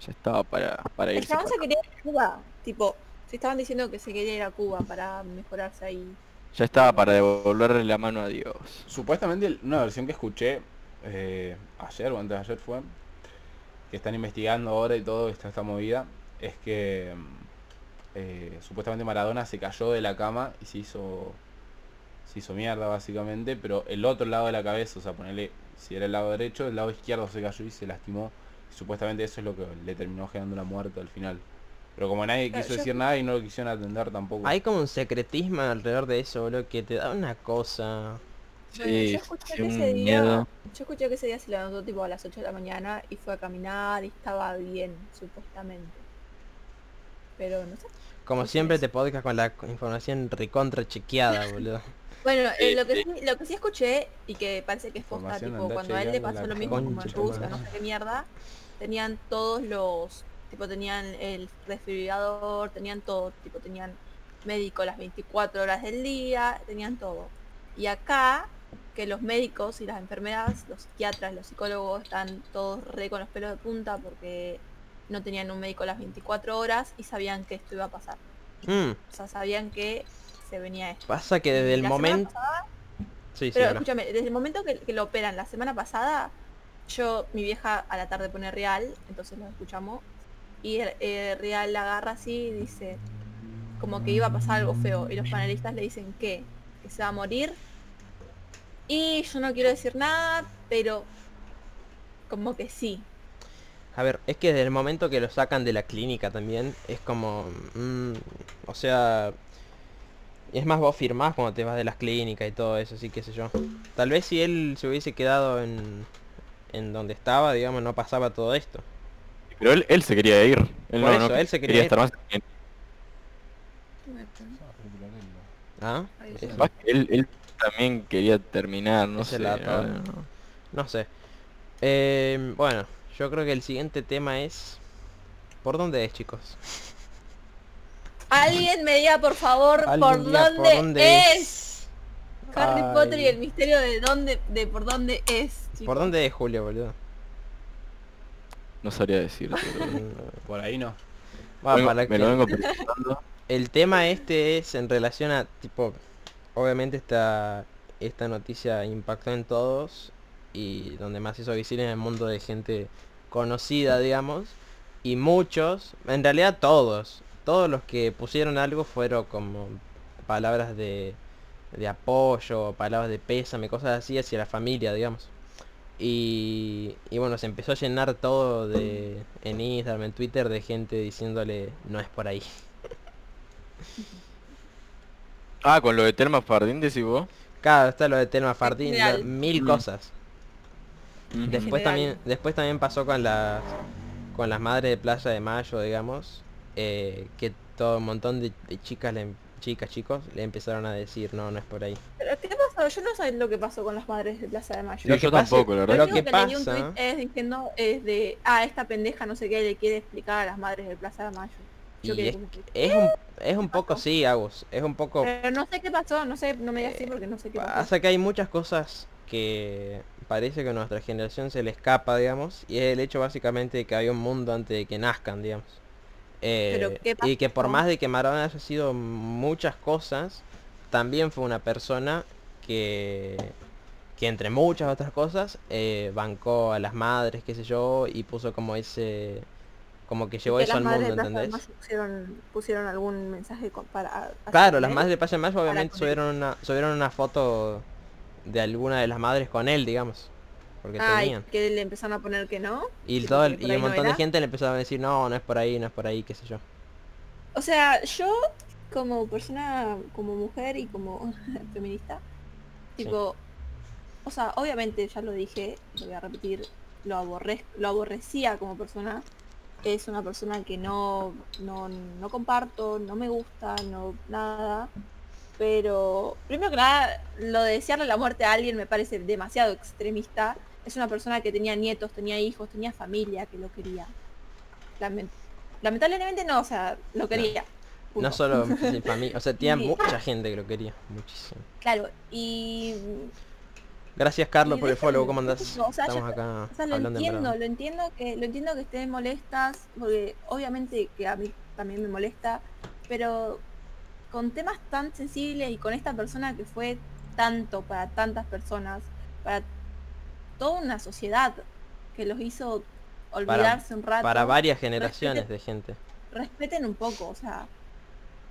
ya estaba para, para El irse. para- se quería ir a Cuba. Tipo, se estaban diciendo que se quería ir a Cuba para mejorarse ahí. Ya estaba para devolverle la mano a Dios. Supuestamente una versión que escuché eh, ayer o antes de ayer fue que están investigando ahora y todo está esta movida es que mm, eh, supuestamente Maradona se cayó de la cama y se hizo se hizo mierda básicamente pero el otro lado de la cabeza o sea ponerle si era el lado derecho el lado izquierdo se cayó y se lastimó y supuestamente eso es lo que le terminó generando la muerte al final pero como nadie quiso yo- decir nada y no lo quisieron atender tampoco Hay como un secretismo alrededor de eso, boludo, que te da una cosa... Sí, yo escuché que ese día, miedo. yo escuché que ese día se levantó tipo a las 8 de la mañana y fue a caminar y estaba bien, supuestamente. Pero no sé. Como siempre te podcast con la información recontra chequeada, boludo. Bueno, eh, lo que sí. lo que sí escuché y que parece que es posta, tipo, cuando a él le pasó lo mismo como Rusia, madre. no sé qué mierda, tenían todos los, tipo tenían el refrigerador, tenían todo, tipo tenían médico las 24 horas del día, tenían todo. Y acá, que los médicos y las enfermeras, los psiquiatras, los psicólogos están todos re con los pelos de punta porque no tenían un médico las 24 horas y sabían que esto iba a pasar. Mm, O sea, sabían que se venía esto. pasa que desde el momento... pasada- Sí, sí, pero escúchame, desde el momento que, que lo operan la semana pasada, yo, mi vieja a la tarde pone real, entonces lo escuchamos, y eh, real la agarra así y dice como que iba a pasar algo feo, y los panelistas le dicen que, que se va a morir, y yo no quiero decir nada, pero como que sí. A ver, es que desde el momento que lo sacan de la clínica también, es como... mm, o sea... Es más, vos firmás cuando te vas de las clínicas y todo eso, así que sé yo. Tal vez si él se hubiese quedado en, en donde estaba, digamos, no pasaba todo esto. Pero él, él se quería ir. Él Por no, eso, no él se quería ir. estar más. ¿Ah? Él, él también quería terminar, no Ese sé. no. No sé. Eh, bueno, yo creo que el siguiente tema es... ¿Por dónde es, chicos? Alguien me diga por favor por por dónde, es. Harry Ay. Potter y el misterio de dónde, de por dónde es. ¿Por chicos. dónde es, Julio, boludo? No sabría Mm, por ahí no va, Vengo- para me que- lo vengo preguntando. El tema este es en relación a, tipo, obviamente esta, esta noticia impactó en todos y donde más hizo visible en el mundo de gente conocida, digamos, y muchos, en realidad todos, todos los que pusieron algo fueron como palabras de, de apoyo, palabras de pésame, cosas así hacia la familia, digamos. Y, y bueno, se empezó a llenar todo de en Instagram, en Twitter, de gente diciéndole no es por ahí. Ah, con lo de Telma Fardín decís vos. Claro, está lo de Telma Fardín, mil Mm. Después general. también, después también pasó con las con las madres de Plaza de Mayo, digamos, eh, que todo un montón de, de chicas, le, chicas, chicos, le empezaron a decir no, no es por ahí. ¿Pero qué pasó? Yo no sé lo que pasó con las madres de Plaza de Mayo. Sí, Lo yo pasa- tampoco, la Lo verdad. Lo que que, leí un pasa- tweet es diciendo es de, ah, esta pendeja no sé qué le quiere explicar a las madres de Plaza de Mayo. Yo Y quedé es, es un es un poco sí, Agus, es un poco Pero no sé qué pasó, no sé, no me digas así porque no sé qué pasó. pasa que hay muchas cosas que parece que a nuestra generación se le escapa, digamos, y es el hecho básicamente de que hay un mundo antes de que nazcan, digamos. Eh, Pero, ¿qué y que por más de que Maradona haya sido muchas cosas, también fue una persona que, que entre muchas otras cosas, eh, bancó a las madres, qué sé yo, y puso como ese, como que llevó que eso al mundo, ¿entendés? Pusieron, pusieron algún mensaje para Claro, las madres de de Mayo obviamente subieron una, subieron una foto de alguna de las madres con él, digamos. Porque Ay, tenían. que le empezaron a poner que no. Y todo el- y un no montón de gente le empezó a decir, no, no es por ahí, no es por ahí, qué sé yo. O sea, yo como persona, como mujer y como feminista, tipo, o sea, obviamente ya lo dije, lo voy a repetir, lo aborrez, lo aborrecía como persona. Es una persona que no, no, no comparto, no me gusta, no nada. Pero primero que nada, lo de desearle la muerte a alguien me parece demasiado extremista. Es una persona que tenía nietos, tenía hijos, tenía familia que lo quería. Lamen- lamentablemente no, o sea, lo quería. punto. No solo familia, o sea, tenía Sí. mucha gente que lo quería, muchísimo. Claro, y Gracias Carlos Y por el follow, ¿cómo andás? o sea, Estamos yo- acá o sea, lo entiendo, lo entiendo que lo entiendo que estén molestas, porque obviamente que a mí también me molesta, pero con temas tan sensibles y con esta persona que fue tanto para tantas personas, para toda una sociedad que los hizo olvidarse un rato. Para varias generaciones respeten- de gente. respeten un poco, o sea.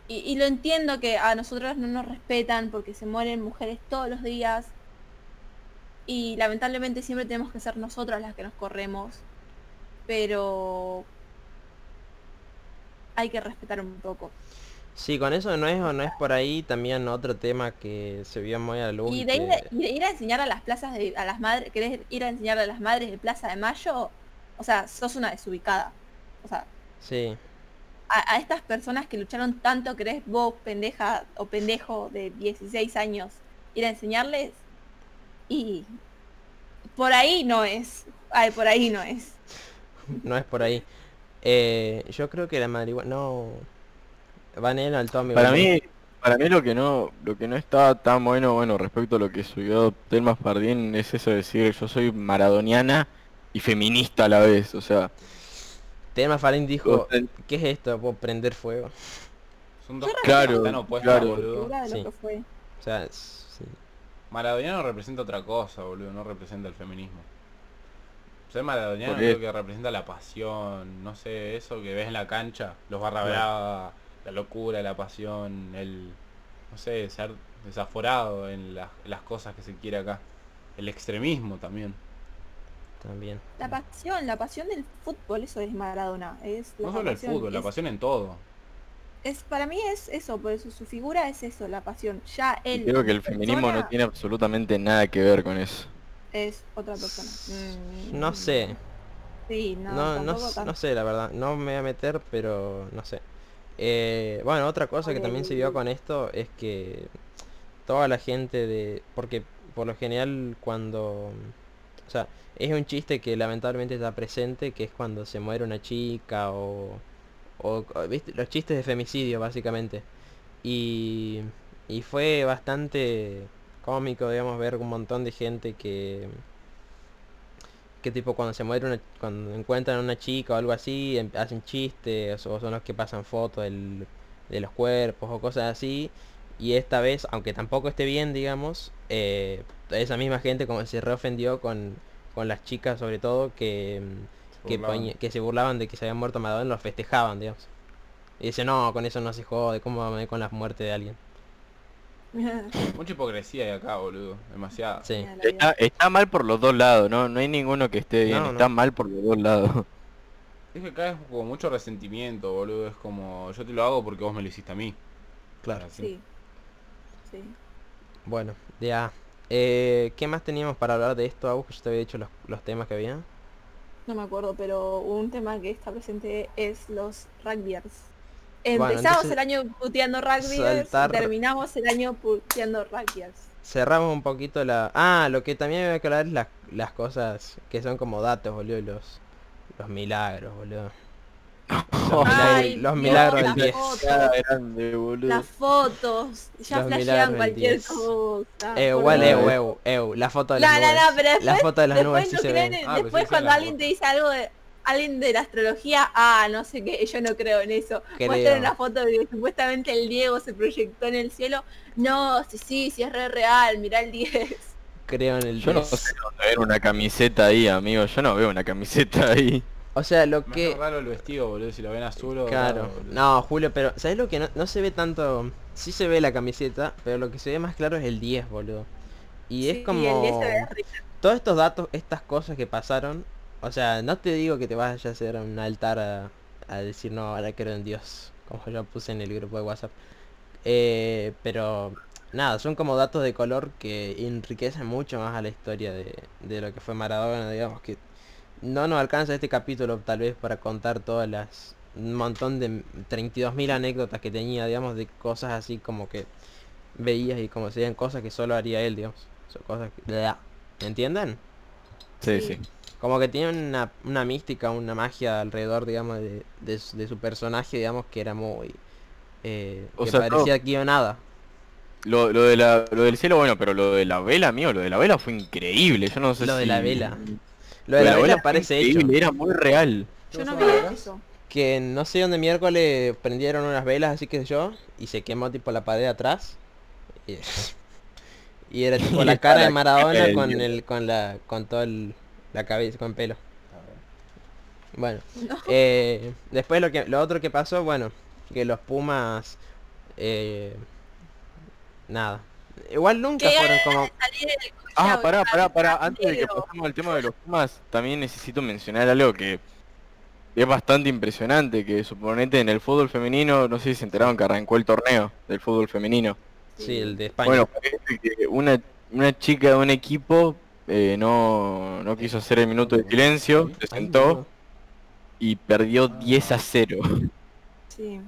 Y, y lo entiendo que a nosotros no nos respetan porque se mueren mujeres todos los días. Y lamentablemente siempre tenemos que ser nosotras las que nos corremos. Pero hay que respetar un poco. Sí, con eso no es o no es por ahí también otro tema que se vio muy a la luz. Y de, ir, que- y de ir a enseñar a las plazas de, a las madres, querés ir a enseñar a las madres de Plaza de Mayo, o sea, sos una desubicada. O sea, Sí, a, a estas personas que lucharon tanto, querés vos, pendeja o pendejo de 16 años, ir a enseñarles y por ahí no es. Ay, por ahí no es. no es por ahí. Eh, yo creo que la marihuana... No... Vanela al Tommy. Para mí, para mí lo que no, lo que no está tan bueno, bueno, respecto a lo que subió Telma Fardín es eso de decir yo soy maradoniana y feminista a la vez, o sea, Telma Farín dijo, ¿qué es esto? ¿Puedo prender fuego? Son dos Claro, tan opuestas, claro. boludo. Sí. O sea, sí. Maradoniano representa otra cosa, boludo, no representa el feminismo. Ser maradoniano creo que representa la pasión, no sé, eso que ves en la cancha, los barra la locura, la pasión, el, no sé, ser desaforado en las, las cosas que se quiere acá. El extremismo también. también. La pasión, la pasión del fútbol, eso es Maradona. Es la No solo el pasión, fútbol, la pasión en todo. es para mí es eso, por eso su figura es eso, la pasión. Ya él creo que el feminismo no tiene absolutamente nada que ver con eso. es otra persona. Mm, No sé, Sí, no, no, no, no sé la verdad, no me voy a meter, pero no sé. Eh, bueno, otra cosa que también se vio con esto es que toda la gente de... Porque por lo general cuando... O sea, es un chiste que lamentablemente está presente, que es cuando se muere una chica o... o ¿viste? Los chistes de femicidio básicamente. Y, y fue bastante cómico, digamos, ver un montón de gente que que tipo cuando se muere una, cuando encuentran a una chica o algo así, em- hacen chistes o son los que pasan fotos del- de los cuerpos o cosas así. Y esta vez, aunque tampoco esté bien, digamos, eh, esa misma gente como se reofendió con, con las chicas sobre todo que, Se que, se burlaban de que se habían muerto Maradona, los festejaban, digamos. Y dice, no, con eso no se jode, ¿cómo va a con la muerte de alguien? Mucha hipocresía hay acá, boludo. Demasiado. Sí. Está, está mal por los dos lados, ¿no? No hay ninguno que esté bien, No, no. está mal por los dos lados. Es que acá es como mucho resentimiento, boludo. Es como, yo te lo hago porque vos me lo hiciste a mí. Claro. Sí. Sí. Bueno, ya. Eh, ¿Qué más teníamos para hablar de esto, Agus? Yo te había dicho los, los temas que había. No me acuerdo, pero un tema que está presente es los rugbyers. Bueno, Empezamos entonces, el año puteando saltar- terminamos el año puteando rugbyers. Cerramos un poquito la... Ah, lo que también había que hablar es las, las cosas que son como datos, boludo, y los, los milagros, boludo. Los, Ay, milagros, los milagros del las 10. fotos. Ya grande, boludo. Las fotos, ya flashean cualquier 10. cosa. Eh, igual, eu, eu, eu, la foto de las no, nubes. no, pero después, la foto de las después nubes sí no se creen ven. en- Ah, después sí, sí, cuando la alguien foto. te dice algo de alguien de la astrología, ah, no sé qué, yo no creo en eso. Creo. Muestran una foto de que supuestamente el Diego se proyectó en el cielo. No, sí, sí, sí es re real, mirá el 10. Creo en el Yo no 10. sé dónde ver una camiseta ahí, amigo. Yo no veo una camiseta ahí. O sea, lo Más que... raro el vestido, boludo, si lo ven azul o Claro. raro. No, Julio, pero ¿sabes lo que no, no se ve tanto? Sí se ve la camiseta, pero lo que se ve más claro es el 10, boludo. Y es Sí, como... el 10 se ve Todos estos datos, estas cosas que pasaron, o sea, no te digo que te vayas a hacer un altar a, a decir no, ahora creo en Dios, como yo puse en el grupo de WhatsApp. Eh, pero nada, son como datos de color que enriquecen mucho más a la historia de, de lo que fue Maradona, digamos que no nos alcanza este capítulo tal vez para contar todas las un montón de 32.000 anécdotas que tenía, digamos, de cosas así como que veías y como serían cosas que solo haría él, digamos. Son cosas que... ¿Me entienden? Sí, Sí. sí. Como que tiene una, una mística, una magia alrededor, digamos, de, de su, de su personaje, digamos, que era muy... eh, O que sea, parecía que iba nada. Lo, lo, de la, lo del cielo, bueno, pero lo de la vela, amigo, lo de la vela fue increíble. Yo no sé Lo de la vela. Lo de la, vela parece hecho. increíble, Era muy real. Yo no ¿Qué vi eso. Que no sé dónde miércoles prendieron unas velas, así que yo, y se quemó tipo la pared de atrás. Y, y era tipo la cara de Maradona con el, con la, con todo el, la cabeza, con pelo. Bueno, No. eh, después lo que, lo otro que pasó, bueno, que los Pumas, eh, nada. Igual nunca fueron como, Ah, pará, pará, pará. Antes de que pasemos al tema de los Pumas, también necesito mencionar algo que es bastante impresionante, que suponete en el fútbol femenino, no sé si se enteraron que arrancó el torneo del fútbol femenino. sí, el de España. Bueno, parece que una, una chica de un equipo eh, no, no quiso hacer el minuto de silencio, se sentó y perdió 10 a 0. Sí.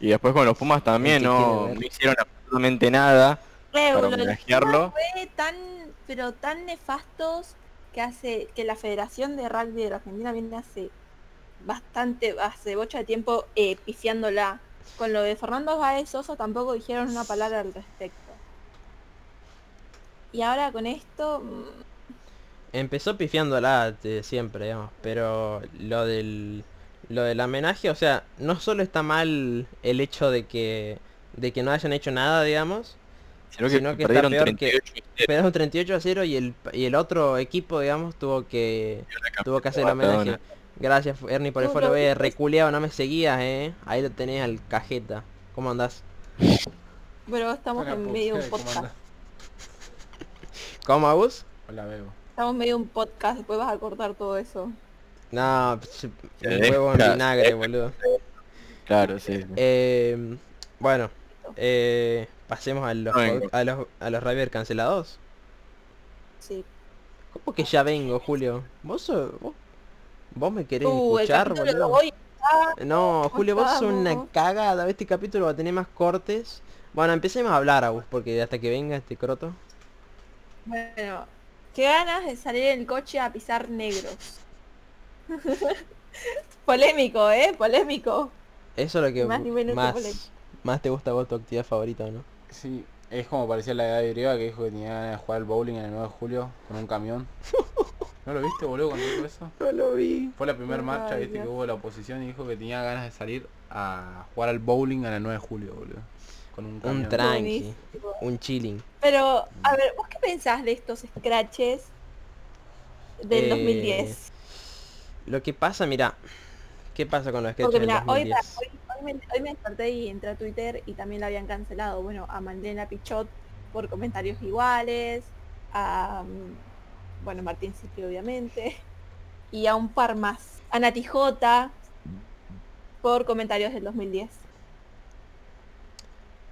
Y después con los Pumas también no, hicieron absolutamente nada. Re, Para homenajearlo. Fue tan, pero tan nefastos que hace que la Federación de Rugby de la Argentina viene hace bastante, hace bocha de tiempo eh, pifiándola. Con lo de Fernando Baez Sosa tampoco dijeron una palabra al respecto. Y ahora con esto, mm, Empezó pifiándola de siempre, digamos, pero lo del lo del homenaje, o sea, no solo está mal el hecho de que de que no hayan hecho nada, digamos, Sino que, Sino que está peor que- 38 a 0. pero es un 38 a 0 y el y el otro equipo, digamos, tuvo que tuvo que hacer el homenaje. Gracias, Ernie, por el lo eh, reculeado, no me seguías, eh. Ahí lo tenés al cajeta. ¿Cómo andás? bueno, estamos en medio de un ¿cómo podcast. ¿Cómo, Agus? Hola, Bebo. Estamos en medio de un podcast, después vas a cortar todo eso. No, pues, Se un huevo en vinagre, boludo. Claro, sí. Eh, bueno, eh, pasemos a los, No a los, a los River cancelados. Sí. ¿Cómo que ya vengo, Julio? ¿Vos, sos- vos, vos me querés Uh, el escuchar, boludo? No, Julio, vos sos una cagada. Este capítulo va a tener más cortes. Bueno, empecemos a hablar, Agus, porque hasta que venga este croto. Bueno, qué ganas de salir en el coche a pisar negros. Polémico, ¿eh? Polémico. Eso es lo que Más ni menos que más, te gusta a vos tu actividad favorita, ¿no? Sí, es como parecía la edad de griega que dijo que tenía ganas de jugar al bowling en el 9 de julio con un camión. ¿No lo viste, boludo, cuando dijo eso? No lo vi. Fue la primera marcha, viste, Dios. que hubo la oposición y dijo que tenía ganas de salir a jugar al bowling en el 9 de julio, boludo. Con un. Un tranqui, Buenísimo. un chilling. Pero, a ver, ¿vos qué pensás de estos scratches del Eh, 2010? Lo que pasa, mira, ¿qué pasa con los Porque del mira, hoy, 2010? hoy, hoy me, hoy me desperté y entré a Twitter y también la habían cancelado. Bueno, a Malena Pichot por comentarios iguales, a bueno, Martín Cipri obviamente, y a un par más. A Nati J por comentarios del 2010.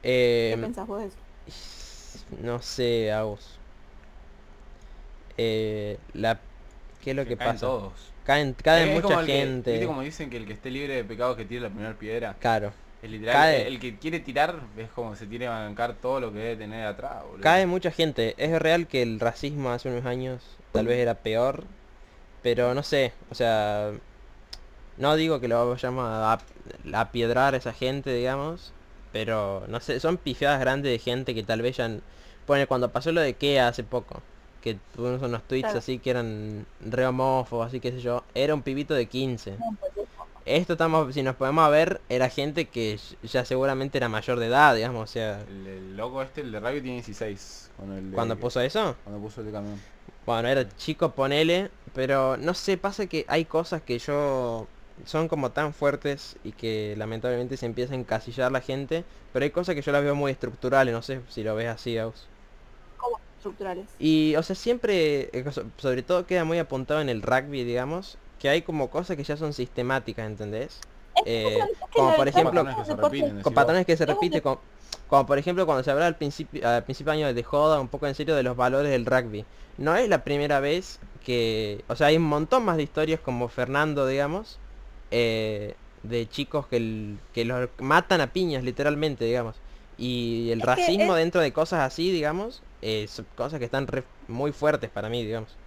¿Qué Eh, pensás vos de eso? no sé, Agus. Eh, la... ¿Qué es lo que, caen pasa? todos. Caen, cae Es como mucha el que- gente. ¿Viste como dicen que el que esté libre de pecados que tire la primera piedra? Claro. Es literal, Cae. el que quiere tirar es como se tiene a bancar todo lo que debe tener atrás, boludo. Cae mucha gente. Es real que el racismo hace unos años tal vez era peor. Pero no sé. O sea... No digo que lo vayamos a, a piedrar a esa gente, digamos. Pero no sé, son pifiadas grandes de gente que tal vez ya... Pone, cuando pasó lo de Kea hace poco. Que tuvimos unos tweets Claro. así que eran re homófobos, así que sé yo. Era un pibito de 15. Esto estamos, si nos podemos ver, era gente que ya seguramente era mayor de edad, digamos, o sea... El, el loco este, el de radio tiene 16. Con el de- Cuando puso eso, Cuando puso el de camión. bueno, era chico, ponele, pero no sé, pasa que hay cosas que yo... Son como tan fuertes y que lamentablemente se empieza a encasillar la gente, pero hay cosas que yo las veo muy estructurales, no sé si lo ves así, Aus. Como estructurales. Y, o sea, siempre, eh, so- sobre todo queda muy apuntado en el rugby, digamos, que hay como cosas que ya son sistemáticas, ¿entendés? Eh, como por ejemplo- Patrones que se repiten, con patrones que se un repite, como, como por ejemplo cuando se hablaba al principio, al principio de año de joda, un poco en serio de los valores del rugby. No es la primera vez que, o sea, hay un montón más de historias como Fernando, digamos, eh, de chicos que, que los matan a piñas, literalmente, digamos. Y el Es racismo es- dentro de cosas así, digamos, eh, son cosas que están re- muy fuertes para mí, digamos.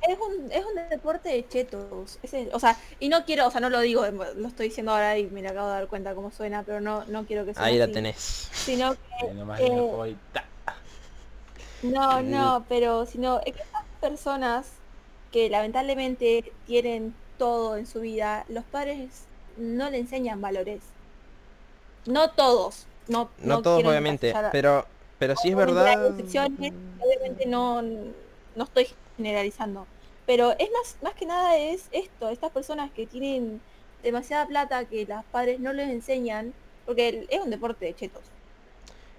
Es un, es un deporte de chetos. O sea, y no quiero, o sea, no lo digo, lo estoy diciendo ahora y me lo acabo de dar cuenta cómo suena, pero no, no quiero que suene Ahí la tenés. Sino que, eh, no, no, pero sino es que estas personas que lamentablemente tienen todo en su vida, los padres no le enseñan valores. No todos, no, No todos obviamente, pero pero sí es verdad. obviamente no, no estoy generalizando. Pero es más, más que nada es esto, estas personas que tienen demasiada plata que los padres no les enseñan, porque es un deporte de chetos.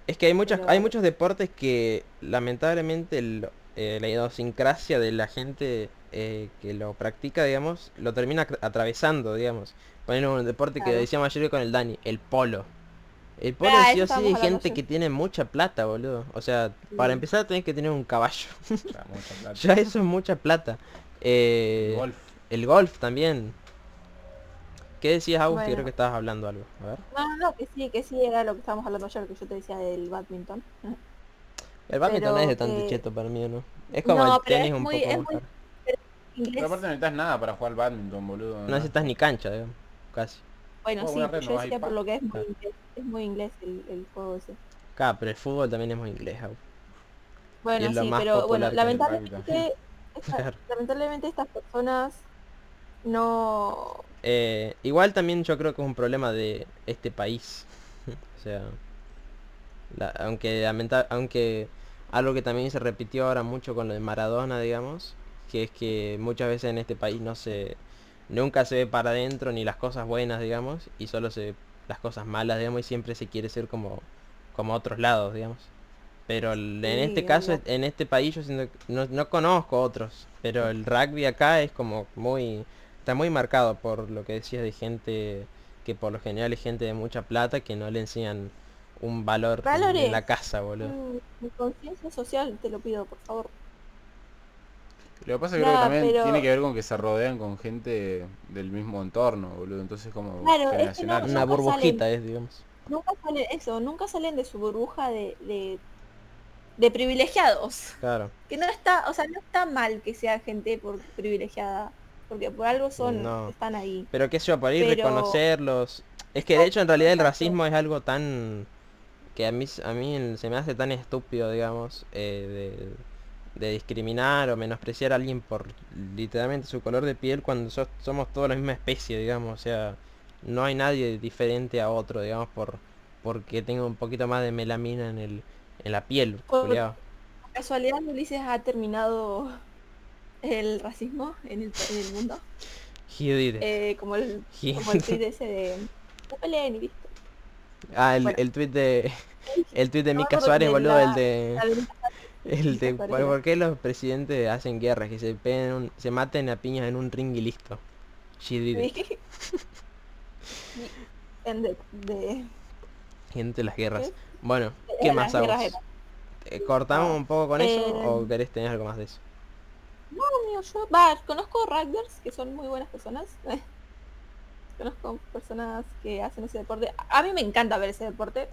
Es que hay muchas, Pero- hay muchos deportes que lamentablemente el- eh, la idiosincrasia de la gente eh, que lo practica, digamos, lo termina atra- atravesando, digamos. Poner un deporte que decíamos ayer con el Dani, el polo. El polo Ah, sí o sí gente que tiene mucha plata, boludo. O sea, para empezar tenés que tener un caballo. Ya, mucha plata. ya eso es mucha plata. Eh, Golf. El golf también. ¿Qué decías, Agus? Que Bueno. creo que estabas hablando algo. A ver. No, no, que sí, que sí era lo que estábamos hablando ayer, que yo te decía del badminton. El badminton no es de tanto que- cheto para mí, ¿o ¿no? Es como No, el tenis es un muy- poco es muy-. Inglés, Pero aparte no necesitas nada para jugar badminton, boludo. No necesitas ni cancha, digamos. Casi. bueno, Oh, sí, yo nomás decía por lo que es muy inglés, es muy inglés el, el juego ese. Claro, pero el fútbol también es muy inglés. Bueno, sí, pero bueno, lamentablemente, esta- lamentablemente estas personas no Eh, igual también yo creo que es un problema de este país. o sea, la- aunque lamenta- aunque algo que también se repitió ahora mucho con lo de Maradona, digamos, que es que muchas veces en este país no se nunca se ve para adentro ni las cosas buenas, digamos, y solo se ve las cosas malas, digamos, y siempre se quiere ser como como otros lados, digamos. Pero el- en este caso, en este país yo siento que no, no conozco otros, pero el rugby acá es como muy está muy marcado por lo que decías de gente que por lo general es gente de mucha plata que no le enseñan un valor en Valores. la casa, boludo. Mm, Mi conciencia social, te lo pido, por favor. Lo que pasa es que creo que también pero- tiene que ver con que se rodean con gente del mismo entorno, boludo. Entonces como Claro, es que generacional. no- Una burbujita es, digamos. Nunca salen eso, nunca salen de su burbuja de, de, de privilegiados. Claro. Que no está, o sea, no está mal que sea gente por privilegiada, porque por algo son, No. están ahí. Pero qué sé yo, por ahí Pero- reconocerlos. Es que de hecho en realidad el racismo es algo tan que a mí a mí se me hace tan estúpido, digamos, eh, de, de discriminar o menospreciar a alguien por literalmente su color de piel cuando so- somos todos la misma especie, digamos, o sea, no hay nadie diferente a otro, digamos, por porque tenga un poquito más de melamina en el en la piel, Por-. ¿Casualidad Ulises ha terminado el racismo en el, en el mundo? Eh, como el, como el tweet ese de no listo. Ah, el, Bueno. el tweet de... El tweet de Mika Suárez, boludo, el de... La de- El de... ¿Por, qué los presidentes hacen guerras? Que se peguen un- se maten a piñas en un ring y listo. She did it. En de, de- Gente de las guerras. Bueno, ¿qué más hago? ¿Cortamos un poco con eso o Eh, querés tener algo más de eso? No, amigo, yo, va, conozco rugbyers que son muy buenas personas. conozco personas que hacen ese deporte. A mí me encanta ver ese deporte.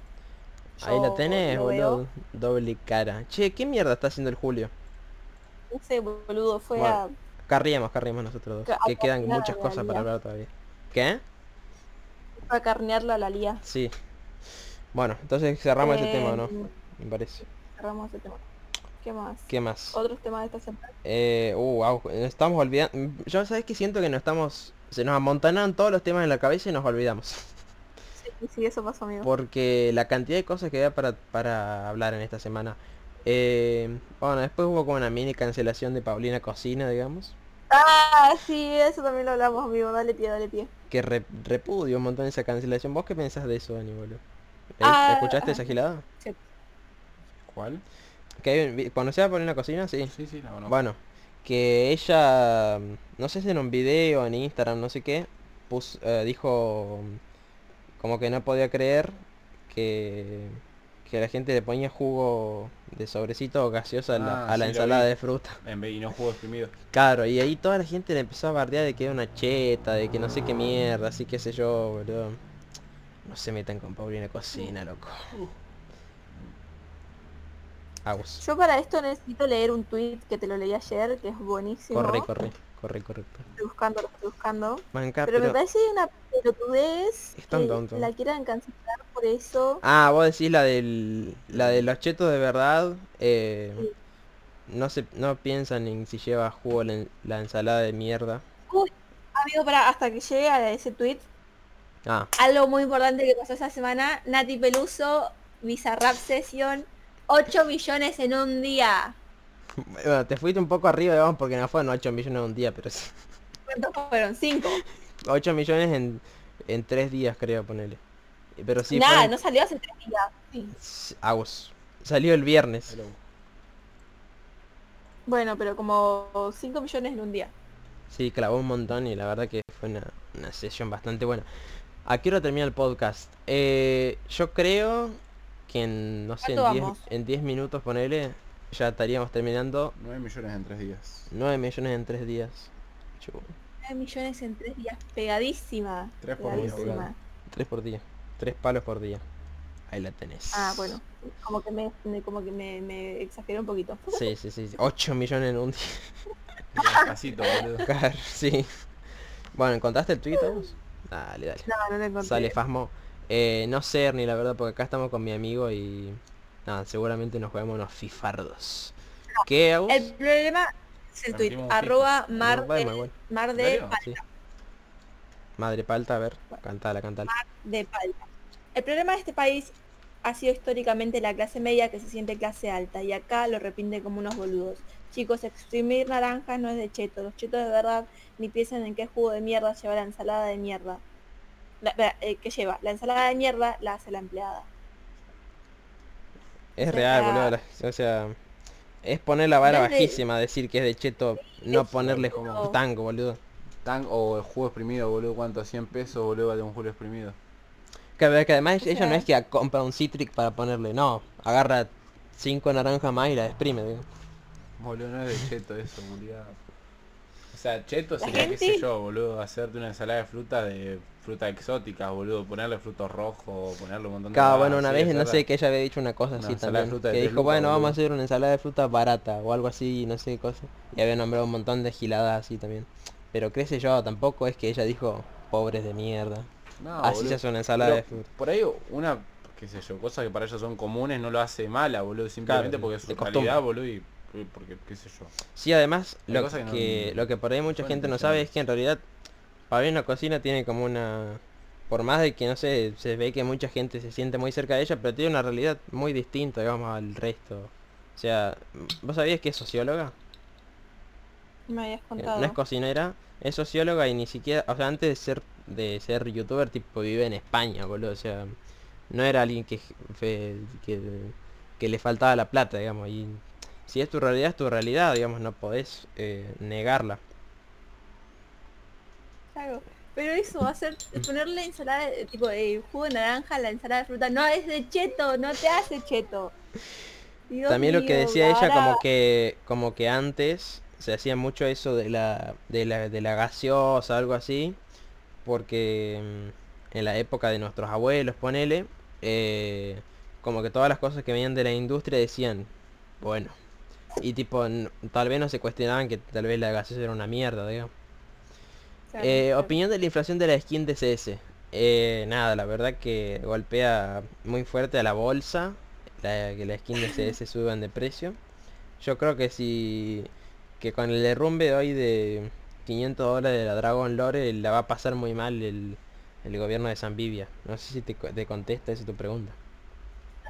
Ahí la tenés, boludo. Doble cara. Che, ¿qué mierda está haciendo el Julio? Ese boludo fue Bueno, Carriemos, carriemos nosotros dos. Que- Que quedan muchas cosas para hablar todavía. ¿Qué? a, fue a carnearla a la lía. Sí. Bueno, entonces cerramos ese tema, ¿o ¿no? Eh, Me parece. Cerramos ese tema. ¿Qué más? ¿Qué más? Otros temas de esta semana. Eh, uh, wow, estamos olvidando. Yo sabes que siento que nos estamos. Se nos amontonaron todos los temas en la cabeza y nos olvidamos. Sí, sí, eso pasó, amigo. Porque la cantidad de cosas que había para, para hablar en esta semana. Eh, bueno, después hubo como una mini cancelación de Paulina Cocina, digamos. Ah, sí, eso también lo hablamos, amigo. Dale pie, dale pie. Que re- repudio un montón esa cancelación. ¿Vos qué pensás de eso, Dani, boludo? ¿Le- Ah, ¿Escuchaste esa gilada? ¿Cuál? Que ¿Conocés a Paulina Cocina? Sí. Sí, sí, la conozco. Bueno, que ella, no sé si en un video, en Instagram, no sé qué, pus- eh, dijo como que no podía creer que, que la gente le ponía jugo de sobrecito o gaseosa a la, Ah, a la sí, lo ensalada vi. de fruta. En vez y no juego exprimido. Claro, y ahí toda la gente le empezó a bardear de que era una cheta, de que no sé qué mierda, así que sé yo, boludo. No se metan con Paulina Cocina, loco. Aguas. Yo para esto necesito leer un tweet que te lo leí ayer, que es buenísimo. Corre, corre, corre, correcto. Estoy buscando, lo estoy buscando. Manca, Pero, me parece una pelotudez Es tan tonto. la quieran cancelar por eso. Ah, vos decís la del la de los chetos de verdad. eh, Sí. no se no piensan en si lleva jugo la, la ensalada de mierda. Amigo, para hasta que llegue a ese tweet, Ah, algo muy importante que pasó esa semana, Nati Peluso, Bizarrap Session, 8 millones en un día. Bueno, te fuiste un poco arriba, digamos, porque no fueron 8 millones en un día, pero sí. ¿Cuántos fueron? 5. 8 millones en, en 3 días, creo, ponele. Pero sí, Nada, fueron- no salió hace 3 días. Sí. Agus. Salió el viernes. Hello. Bueno, pero como 5 millones en un día. Sí, clavó un montón y la verdad que fue una, una sesión bastante buena. ¿A qué hora termina el podcast? Eh, yo creo que en, no sé, en ¿Cuánto 10 vamos? en 10 minutos, ponele, ya estaríamos terminando 9 millones en 3 días. 9 millones en 3 días. Chu, 9 millones en 3 días. Pegadísima. Tres por día, pegadísima. boludo. 3 por día. 3 palos por día. Ahí la tenés. Ah, bueno. Como que me, me- como que me, me exageré un poquito. Sí, sí, sí. 8 millones en un día. Despacito, boludo. Sí. Bueno, ¿encontraste el tweet vos? Dale, dale. No, no lo encontré. Sale Fasmo. Eh, no sé, ni la verdad, porque acá estamos con mi amigo y... Nada, seguramente nos juguemos unos fifardos. ¿Qué, Agus? El problema es el tweet. Arroba mar No, bueno, de, bueno. mar ¿En de, serio? pa- Sí. Madre palta, a ver, cantala, cantala. de palta. El problema de este país ha sido históricamente la clase media que se siente clase alta y acá lo repinde como unos boludos. Chicos, exprimir naranjas no es de cheto. Los chetos de verdad ni piensan en qué jugo de mierda lleva la ensalada de mierda. La, la- eh, ¿Qué lleva? La ensalada de mierda la hace la empleada. Es real, sea, boludo. la- O sea, es poner la vara desde- bajísima, decir que es de cheto, no ponerle como- tango, boludo. Tan o el jugo exprimido, boludo. ¿Cuánto? 100 pesos, boludo, vale un jugo exprimido. Que, que además ella no es que compra un citric para ponerle, no. Agarra cinco naranjas más y la exprime, digo. Boludo, no es de cheto eso, boludo. O sea, cheto sería, qué sé gente- yo, boludo, hacerte una ensalada de fruta de fruta exótica, boludo, ponerle frutos rojos, ponerle un montón de Cada cosas bueno, una vez, no sé, que ella había dicho una cosa Una así ensalada de también. fruta de Que dijo, lucas, bueno, vamos a hacer una ensalada de fruta barata o algo así, no sé qué cosa. Y había nombrado un montón de giladas así también. Pero crece yo, tampoco es que ella dijo, pobres de mierda. No, así boludo. se hace una ensalada Pero de fruta. Por ahí una, qué sé yo, cosas que para ellos son comunes no lo hace mala, boludo, simplemente Claro, porque es de su calidad, boludo, y porque, qué sé yo. Sí, además, Hay lo que, que no- lo que por ahí mucha gente no sabe es que en realidad Paulina Cocina tiene como una... Por más de que, no sé, se ve que mucha gente se siente muy cerca de ella, pero tiene una realidad muy distinta, digamos, al resto. O sea, ¿vos sabías que es socióloga? Me habías Eh, contado. No es cocinera, es socióloga y ni siquiera, o sea, antes de ser de ser youtuber, tipo vive en España, boludo, o sea, no era alguien que que, que le faltaba la plata, digamos, y si es tu realidad, es tu realidad, digamos, no podés eh, negarla. Claro. Pero eso va a ser ponerle ensalada, de- tipo de jugo de naranja a la ensalada de fruta. No es de cheto, no te hace cheto. Dios También lo que decía ella como que como que antes se hacía mucho eso de la de la, de la gaseosa algo así porque mm, en la época de nuestros abuelos ponele eh, como que todas las cosas que venían de la industria decían bueno y tipo tal vez no se cuestionaban que tal vez la gaseosa era una mierda digamos Claro, eh, claro. opinión de la inflación de la skin de CS. Eh, nada, la verdad que golpea muy fuerte a la bolsa. La, que la skin de CS suban de precio. Yo creo que si... Que con el derrumbe de hoy de 500 dólares de la Dragon Lore la va a pasar muy mal el, el gobierno de Zambivia. No sé si te, te contesta esa tu pregunta.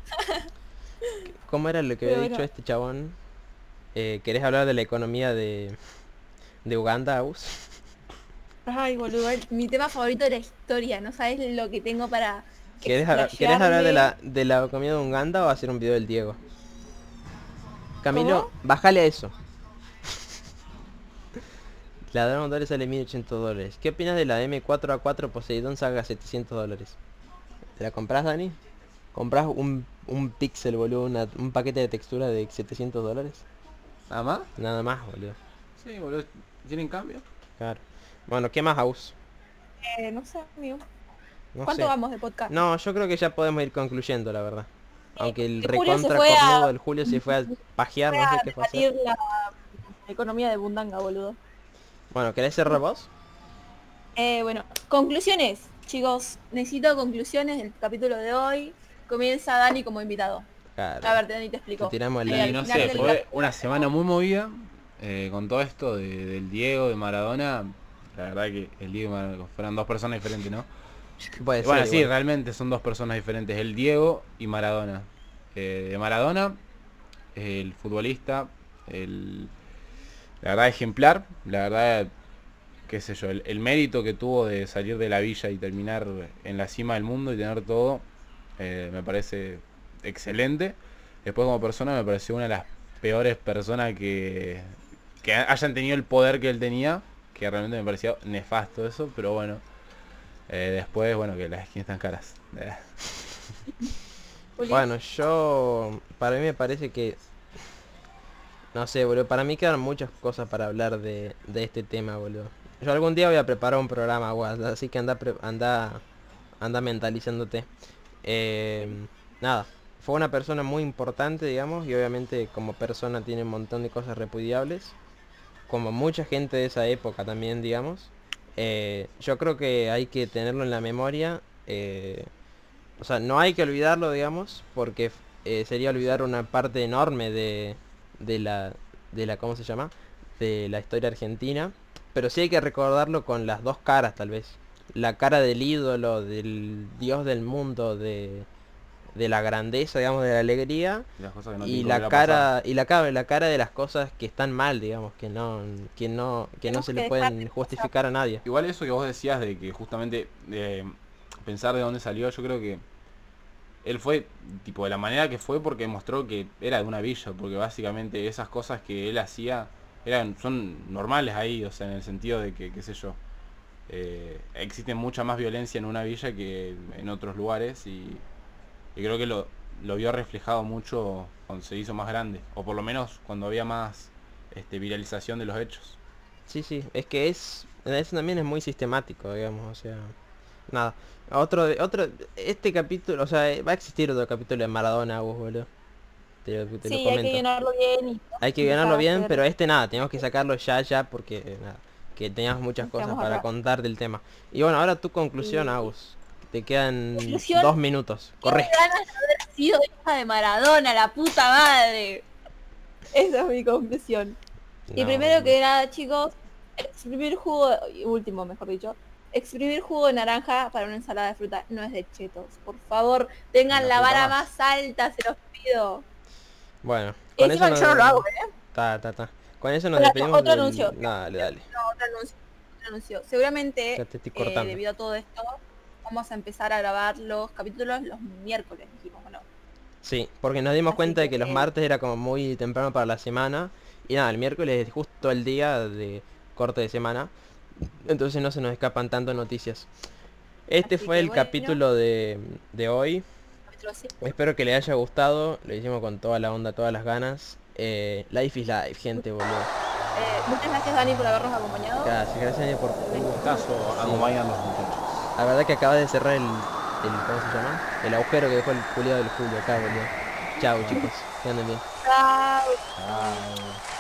¿Cómo era lo que había dicho este chabón? Eh, ¿Querés hablar de la economía de, de Uganda, Aus? Ay, boludo, mi tema favorito de la historia. No sabes lo que tengo para... ¿Querés, hablar- ¿Querés hablar de la, de la comida de Uganda o hacer un video del Diego? Camilo, ¿Cómo? bájale a eso. La Dragon Dólares sale 1800 dólares. ¿Qué opinas de la M4A4 Poseidón Saga 700 dólares? ¿Te la compras, Dani? ¿Compras un, un pixel, boludo? una- un paquete de textura de 700 dólares? ¿Nada más? Nada más, boludo. Sí, boludo. ¿Tienen cambio? Claro. Bueno, ¿qué más, Aus? Eh, no sé, amigo. No ¿Cuánto sé. vamos de podcast? No, yo creo que ya podemos ir concluyendo, la verdad. Aunque el el Julio se recontra fue a- cornudo del Julio se fue a pajear, Voy no sé a qué fue a hacer. debatir la economía de Bundanga, boludo. Bueno, ¿querés cerrar vos? Eh, bueno, conclusiones. Chicos, necesito conclusiones del capítulo de hoy. Comienza Dani como invitado. Claro. A ver, Dani te explico. Te tiramos el Eh, Y no sé, del fue una semana muy movida eh, con todo esto de- del Diego, de Maradona. La verdad que el Diego y Maradona fueron dos personas diferentes, ¿no? Puede ser, bueno, sí, igual. realmente son dos personas diferentes, el Diego y Maradona. Eh, de Maradona, el futbolista, el, la verdad ejemplar, la verdad, qué sé yo, el, el mérito que tuvo de salir de la villa y terminar en la cima del mundo y tener todo, eh, me parece excelente. Después como persona me pareció una de las peores personas que, que hayan tenido el poder que él tenía, que realmente me parecía nefasto eso, pero bueno. Eh, después, bueno, que las skins están caras. Bueno, yo... Para mí me parece que... No sé, boludo. Para mí quedan muchas cosas para hablar de, de este tema, boludo. Yo algún día voy a preparar un programa, guas, así que anda, pre- anda, anda mentalizándote. Eh, nada, fue una persona muy importante, digamos, y obviamente como persona tiene un montón de cosas repudiables. Como mucha gente de esa época también, digamos. Eh, yo creo que hay que tenerlo en la memoria. eh, o sea, no hay que olvidarlo, digamos, porque eh, sería olvidar una parte enorme de, de la, de la, ¿cómo se llama? De la historia argentina. Pero sí hay que recordarlo con las dos caras, tal vez. La cara del ídolo, del dios del mundo, de, de la grandeza, digamos, de la alegría. y las cosas que no y tienen que la pasar. cara, y la cara, la cara de las cosas que están mal, digamos, que no, que no, que no se que le pueden justificar a nadie. Igual eso que vos decías de que justamente eh, pensar de dónde salió, yo creo que él fue, tipo, de la manera que fue porque mostró que era de una villa, porque básicamente esas cosas que él hacía eran, son normales ahí, o sea, en el sentido de que, qué sé yo, eh, existe mucha más violencia en una villa que en otros lugares y, y creo que lo, lo vio reflejado mucho cuando se hizo más grande, o por lo menos cuando había más este, viralización de los hechos. Sí, sí, es que es, eso también es muy sistemático, digamos, o sea, nada. Otro, de- otro, este capítulo, o sea, va a existir otro capítulo de Maradona, vos, boludo. Te lo, te lo Sí, hay que llenarlo bien y Hay que a bien, hacer- pero este nada, tenemos que sacarlo ya, ya, porque eh, nada, que teníamos muchas cosas para acá. contar del tema. Y bueno, ahora tu conclusión, Y- Agus. Te quedan dos minutos. Corre. ganas de haber sido hija de Maradona, la puta madre. Esa es mi conclusión. Y primero que nada, chicos, exprimir jugo, último mejor dicho, exprimir jugo de naranja para una ensalada de fruta no es de chetos. Por favor, tengan la vara más. alta, se los pido. Bueno, Y encima yo no lo hago, ¿eh? Ta, ta, ta. con eso nos Otro- despedimos. otro del- anuncio. Dale, dale. No, otro anuncio. otro anuncio. Seguramente, eh, debido a todo esto, vamos a empezar a grabar los capítulos los miércoles, dijimos, ¿o no? Sí, porque nos dimos Así cuenta de que, que los eh, martes era como muy temprano para la semana. Y nada, el miércoles es justo el día de corte de semana. Entonces no se nos escapan tanto noticias. Este Así fue el bueno. capítulo de, de hoy. Capítulo. Espero que les haya gustado. Lo hicimos con toda la onda, todas las ganas. Eh, life is life, gente, boludo. Eh, muchas gracias Dani por habernos acompañado. Gracias, gracias Dani, por... Un gustazo muchachos. La verdad que acaba de cerrar el, el... ¿Cómo se llama? El agujero que dejó el culiado del Julio acá, boludo. Chao chicos, que anden bien. Chao. Chao.